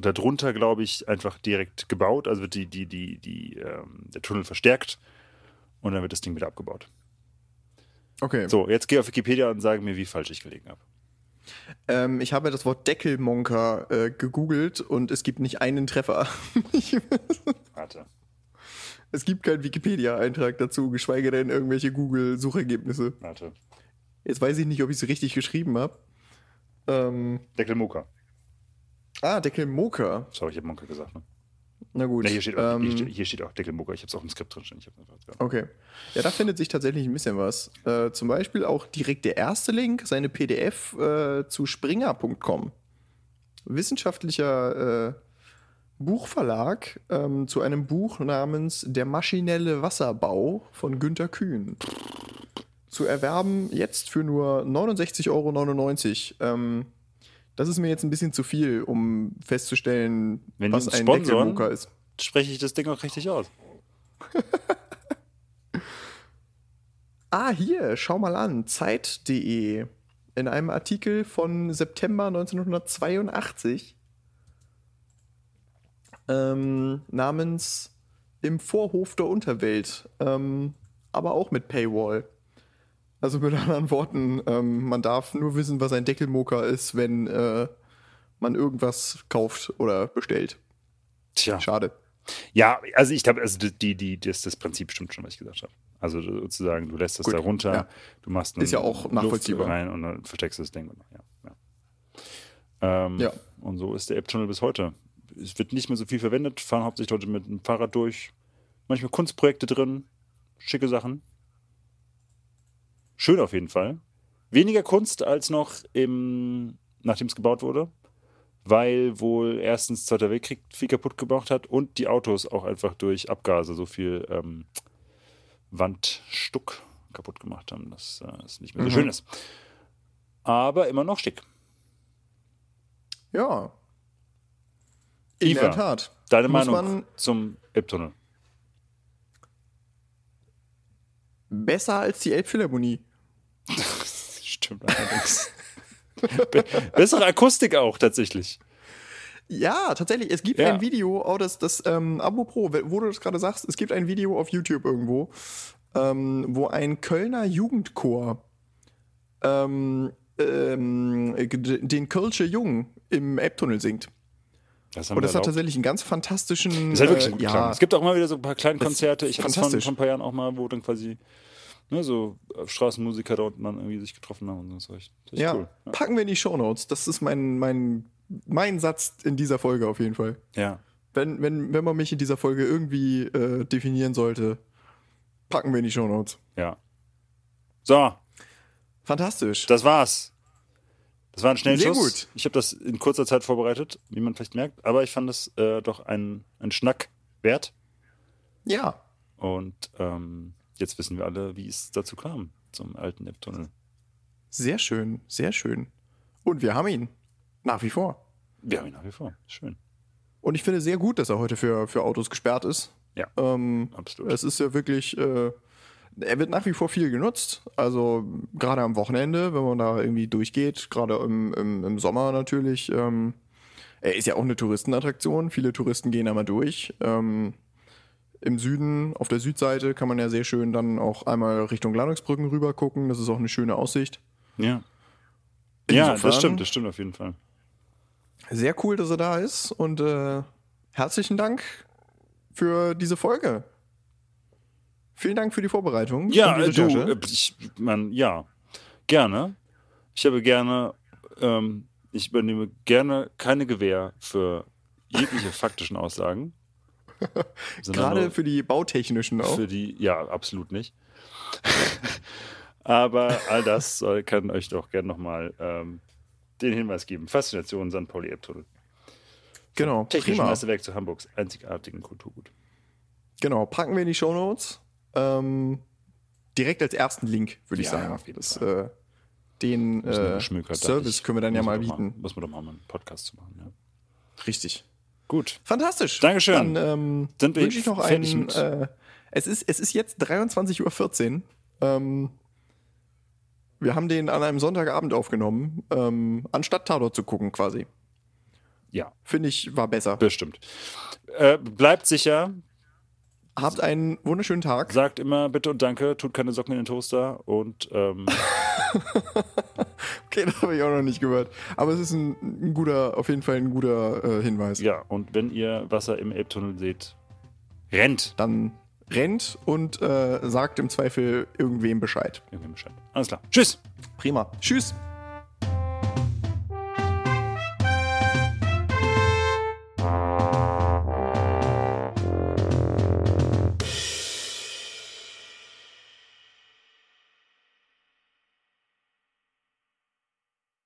darunter, glaube ich, einfach direkt gebaut. Also wird die, die, die, die, ähm, der Tunnel verstärkt und dann wird das Ding wieder abgebaut. Okay. So, jetzt geh auf Wikipedia und sage mir, wie falsch ich gelegen habe. Ähm, ich habe das Wort Deckelmonker äh, gegoogelt und es gibt nicht einen Treffer. Warte. es gibt keinen Wikipedia-Eintrag dazu, geschweige denn irgendwelche Google-Suchergebnisse. Warte. Jetzt weiß ich nicht, ob ich es richtig geschrieben habe. Ähm, Deckelmoka. Ah, Deckelmoker. Sorry, ich habe Monka gesagt. Ne? Na gut. Ne, hier, steht auch, ähm, hier, steht, hier steht auch Deckelmoka. Ich habe es auch im Skript drin stehen. Ich hab's einfach gesagt. Okay. Ja, da findet sich tatsächlich ein bisschen was. Äh, zum Beispiel auch direkt der erste Link, seine PDF äh, zu springer.com. Wissenschaftlicher äh, Buchverlag ähm, zu einem Buch namens Der maschinelle Wasserbau von Günter Kühn. Zu erwerben jetzt für nur 69,99 Euro. Ähm, das ist mir jetzt ein bisschen zu viel, um festzustellen, Wenn was ein Deckelmoker ist. Spreche ich das Ding auch richtig aus? Ah, hier, schau mal an, Zeit.de. In einem Artikel von September 1982 ähm, namens Im Vorhof der Unterwelt, ähm, aber auch mit Paywall. Also mit anderen Worten, ähm, man darf nur wissen, was ein Deckelmoker ist, wenn äh, man irgendwas kauft oder bestellt. Tja. Schade. Ja, also ich glaube, also die, die, das, das Prinzip stimmt schon, was ich gesagt habe. Also sozusagen, du lässt das Gut, da runter, ja. du machst Ist ja auch Luft nachvollziehbar. rein und dann versteckst du das Ding. Ja, ja. Ähm, Ja. Und so ist der App-Tunnel bis heute. Es wird nicht mehr so viel verwendet, fahren hauptsächlich Leute mit dem Fahrrad durch. Manchmal Kunstprojekte drin, schicke Sachen. Schön auf jeden Fall. Weniger Kunst als noch im, nachdem es gebaut wurde, weil wohl erstens Zweiter Weltkrieg viel kaputt gemacht hat und die Autos auch einfach durch Abgase so viel ähm, Wandstuck kaputt gemacht haben, dass äh, es nicht mehr so Mhm. schön ist. Aber immer noch schick. Ja. In Iva, der Tat. Deine Muss Meinung zum Elbtunnel? Besser als die Elbphilharmonie. Stimmt allerdings. Be bessere Akustik auch tatsächlich. Ja, tatsächlich. Es gibt Ja. ein Video, oh, das, das ähm, Abo Pro, wo du das gerade sagst, es gibt ein Video auf YouTube irgendwo, ähm, wo ein Kölner Jugendchor ähm, ähm, den Kölsche Jung im Elbtunnel singt. Das Und das hat erlaubt. tatsächlich einen ganz fantastischen. Das halt wirklich äh, ja. Es gibt auch mal wieder so ein paar kleine Konzerte. Ich hatte es vor ein paar Jahren auch mal, wo dann quasi ne, so Straßenmusiker da unten dann irgendwie sich getroffen haben. Und das echt, das ist ja, cool. Ja. packen wir in die Shownotes. Das ist mein, mein, mein Satz in dieser Folge auf jeden Fall. ja. Wenn, wenn, wenn man mich in dieser Folge irgendwie äh, definieren sollte, packen wir in die Shownotes. ja. So, Fantastisch. das war's. Das war ein Schnellschuss. Sehr gut. Ich habe das in kurzer Zeit vorbereitet, wie man vielleicht merkt. Aber ich fand es äh, doch ein, ein Schnack wert. ja. Und ähm, jetzt wissen wir alle, wie es dazu kam, zum alten Elbtunnel. Sehr schön, sehr schön. Und wir haben ihn. Nach wie vor. Wir haben ihn nach wie vor. Schön. Und ich finde sehr gut, dass er heute für, für Autos gesperrt ist. Ja, Ähm, absolut. es ist ja wirklich, äh, er wird nach wie vor viel genutzt. Also gerade am Wochenende, wenn man da irgendwie durchgeht, gerade im, im, im Sommer natürlich. Ähm, er ist ja auch eine Touristenattraktion. Viele Touristen gehen da mal durch. Ähm, Im Süden, auf der Südseite, kann man ja sehr schön dann auch einmal Richtung Landungsbrücken rüber gucken. Das ist auch eine schöne Aussicht. Ja. Ja, Insofern- das stimmt, das stimmt auf jeden Fall. Sehr cool, dass er da ist und äh, herzlichen Dank für diese Folge. Vielen Dank für die Vorbereitung. Ja, die du, äh, ich, man, ja, gerne. Ich habe gerne, ähm, ich übernehme gerne keine Gewähr für jegliche faktischen Aussagen. Gerade für die bautechnischen auch. für die, ja, absolut nicht. Aber all das soll, kann euch doch gerne nochmal ähm, den Hinweis geben. Faszination St. Pauli Elbtunnel. genau, Technisches. Meisterwerk zu Hamburgs einzigartigen Kulturgut. Genau, packen wir in die Shownotes. Ähm, direkt als ersten Link, würde ich Ja, sagen. auf jeden das, Fall. äh, den äh, Service können wir dann ja mal bieten. Muss man doch mal einen Podcast zu machen, ja. Richtig. Gut. Fantastisch. Dankeschön. Dann ähm, Sind wünsche ich noch einen. Äh, es, ist, es ist jetzt 23.14 Uhr. Ähm, wir haben den an einem Sonntagabend aufgenommen, ähm, anstatt Tatort zu gucken quasi. Ja, Finde ich, war besser. bestimmt. Äh, bleibt sicher, Habt einen wunderschönen Tag. sagt immer bitte und danke, tut keine Socken in den Toaster und ähm, Okay, das habe ich auch noch nicht gehört. Aber es ist ein, ein guter, auf jeden Fall ein guter äh, Hinweis. ja, und wenn ihr Wasser im Elbtunnel seht, rennt. Dann rennt und äh, sagt im Zweifel irgendwem Bescheid. Irgendwem Bescheid. Alles klar. Tschüss. Prima. Tschüss.